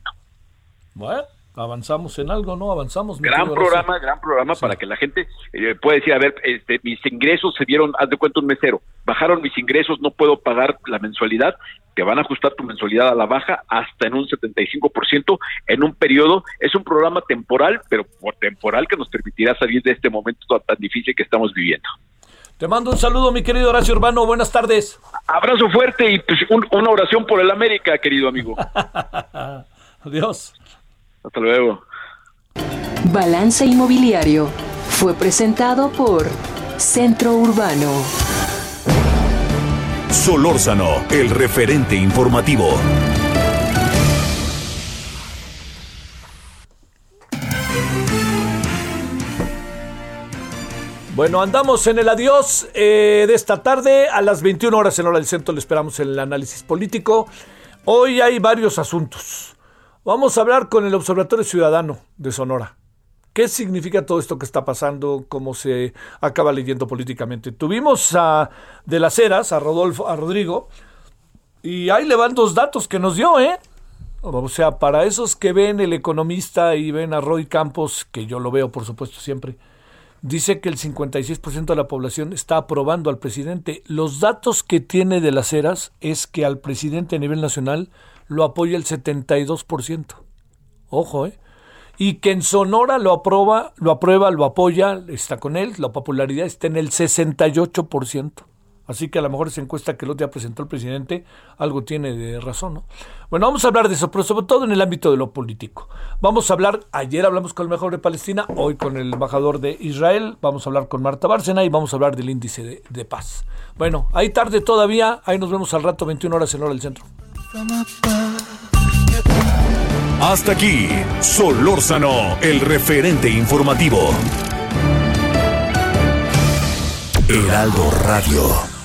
Bueno, avanzamos en algo, ¿no? Avanzamos. Gran programa, gran programa para que la gente eh, pueda decir, a ver, este, mis ingresos se vieron, haz de cuenta un mesero, bajaron mis ingresos, no puedo pagar la mensualidad, te van a ajustar tu mensualidad a la baja hasta en un 75% en un periodo. Es un programa temporal, pero por temporal que nos permitirá salir de este momento tan difícil que estamos viviendo. Te mando un saludo, mi querido Horacio Urbano. Buenas tardes. Abrazo fuerte y pues, una oración por el América, querido amigo. Adiós. Hasta luego. Balance Inmobiliario fue presentado por Centro Urbano. Solórzano, el referente informativo. Bueno, andamos en el adiós eh, de esta tarde. A las 21 horas en hora del centro le esperamos en el análisis político. Hoy hay varios asuntos. Vamos a hablar con el Observatorio Ciudadano de Sonora. ¿Qué significa todo esto que está pasando? ¿Cómo se acaba leyendo políticamente? Tuvimos a de las Heras, a Rodolfo, a Rodrigo, y ahí le van dos datos que nos dio, ¿eh? O sea, para esos que ven el economista y ven a Roy Campos, que yo lo veo por supuesto siempre, dice que el 56% de la población está aprobando al presidente. Los datos que tiene de las Heras es que al presidente a nivel nacional lo apoya el 72%. Ojo, ¿eh? Y que en Sonora lo aprueba, lo aprueba, lo apoya, está con él, la popularidad está en el 68%. Así que a lo mejor esa encuesta que el otro día presentó el presidente algo tiene de razón, ¿no? Bueno, vamos a hablar de eso, pero sobre todo en el ámbito de lo político. Vamos a hablar, ayer hablamos con el mejor de Palestina, hoy con el embajador de Israel, vamos a hablar con Marta Bárcena y vamos a hablar del índice de, de paz. Bueno, hay tarde todavía, ahí nos vemos al rato, 21 horas en hora del centro. Hasta aquí, Solórzano, el referente informativo. Heraldo Radio.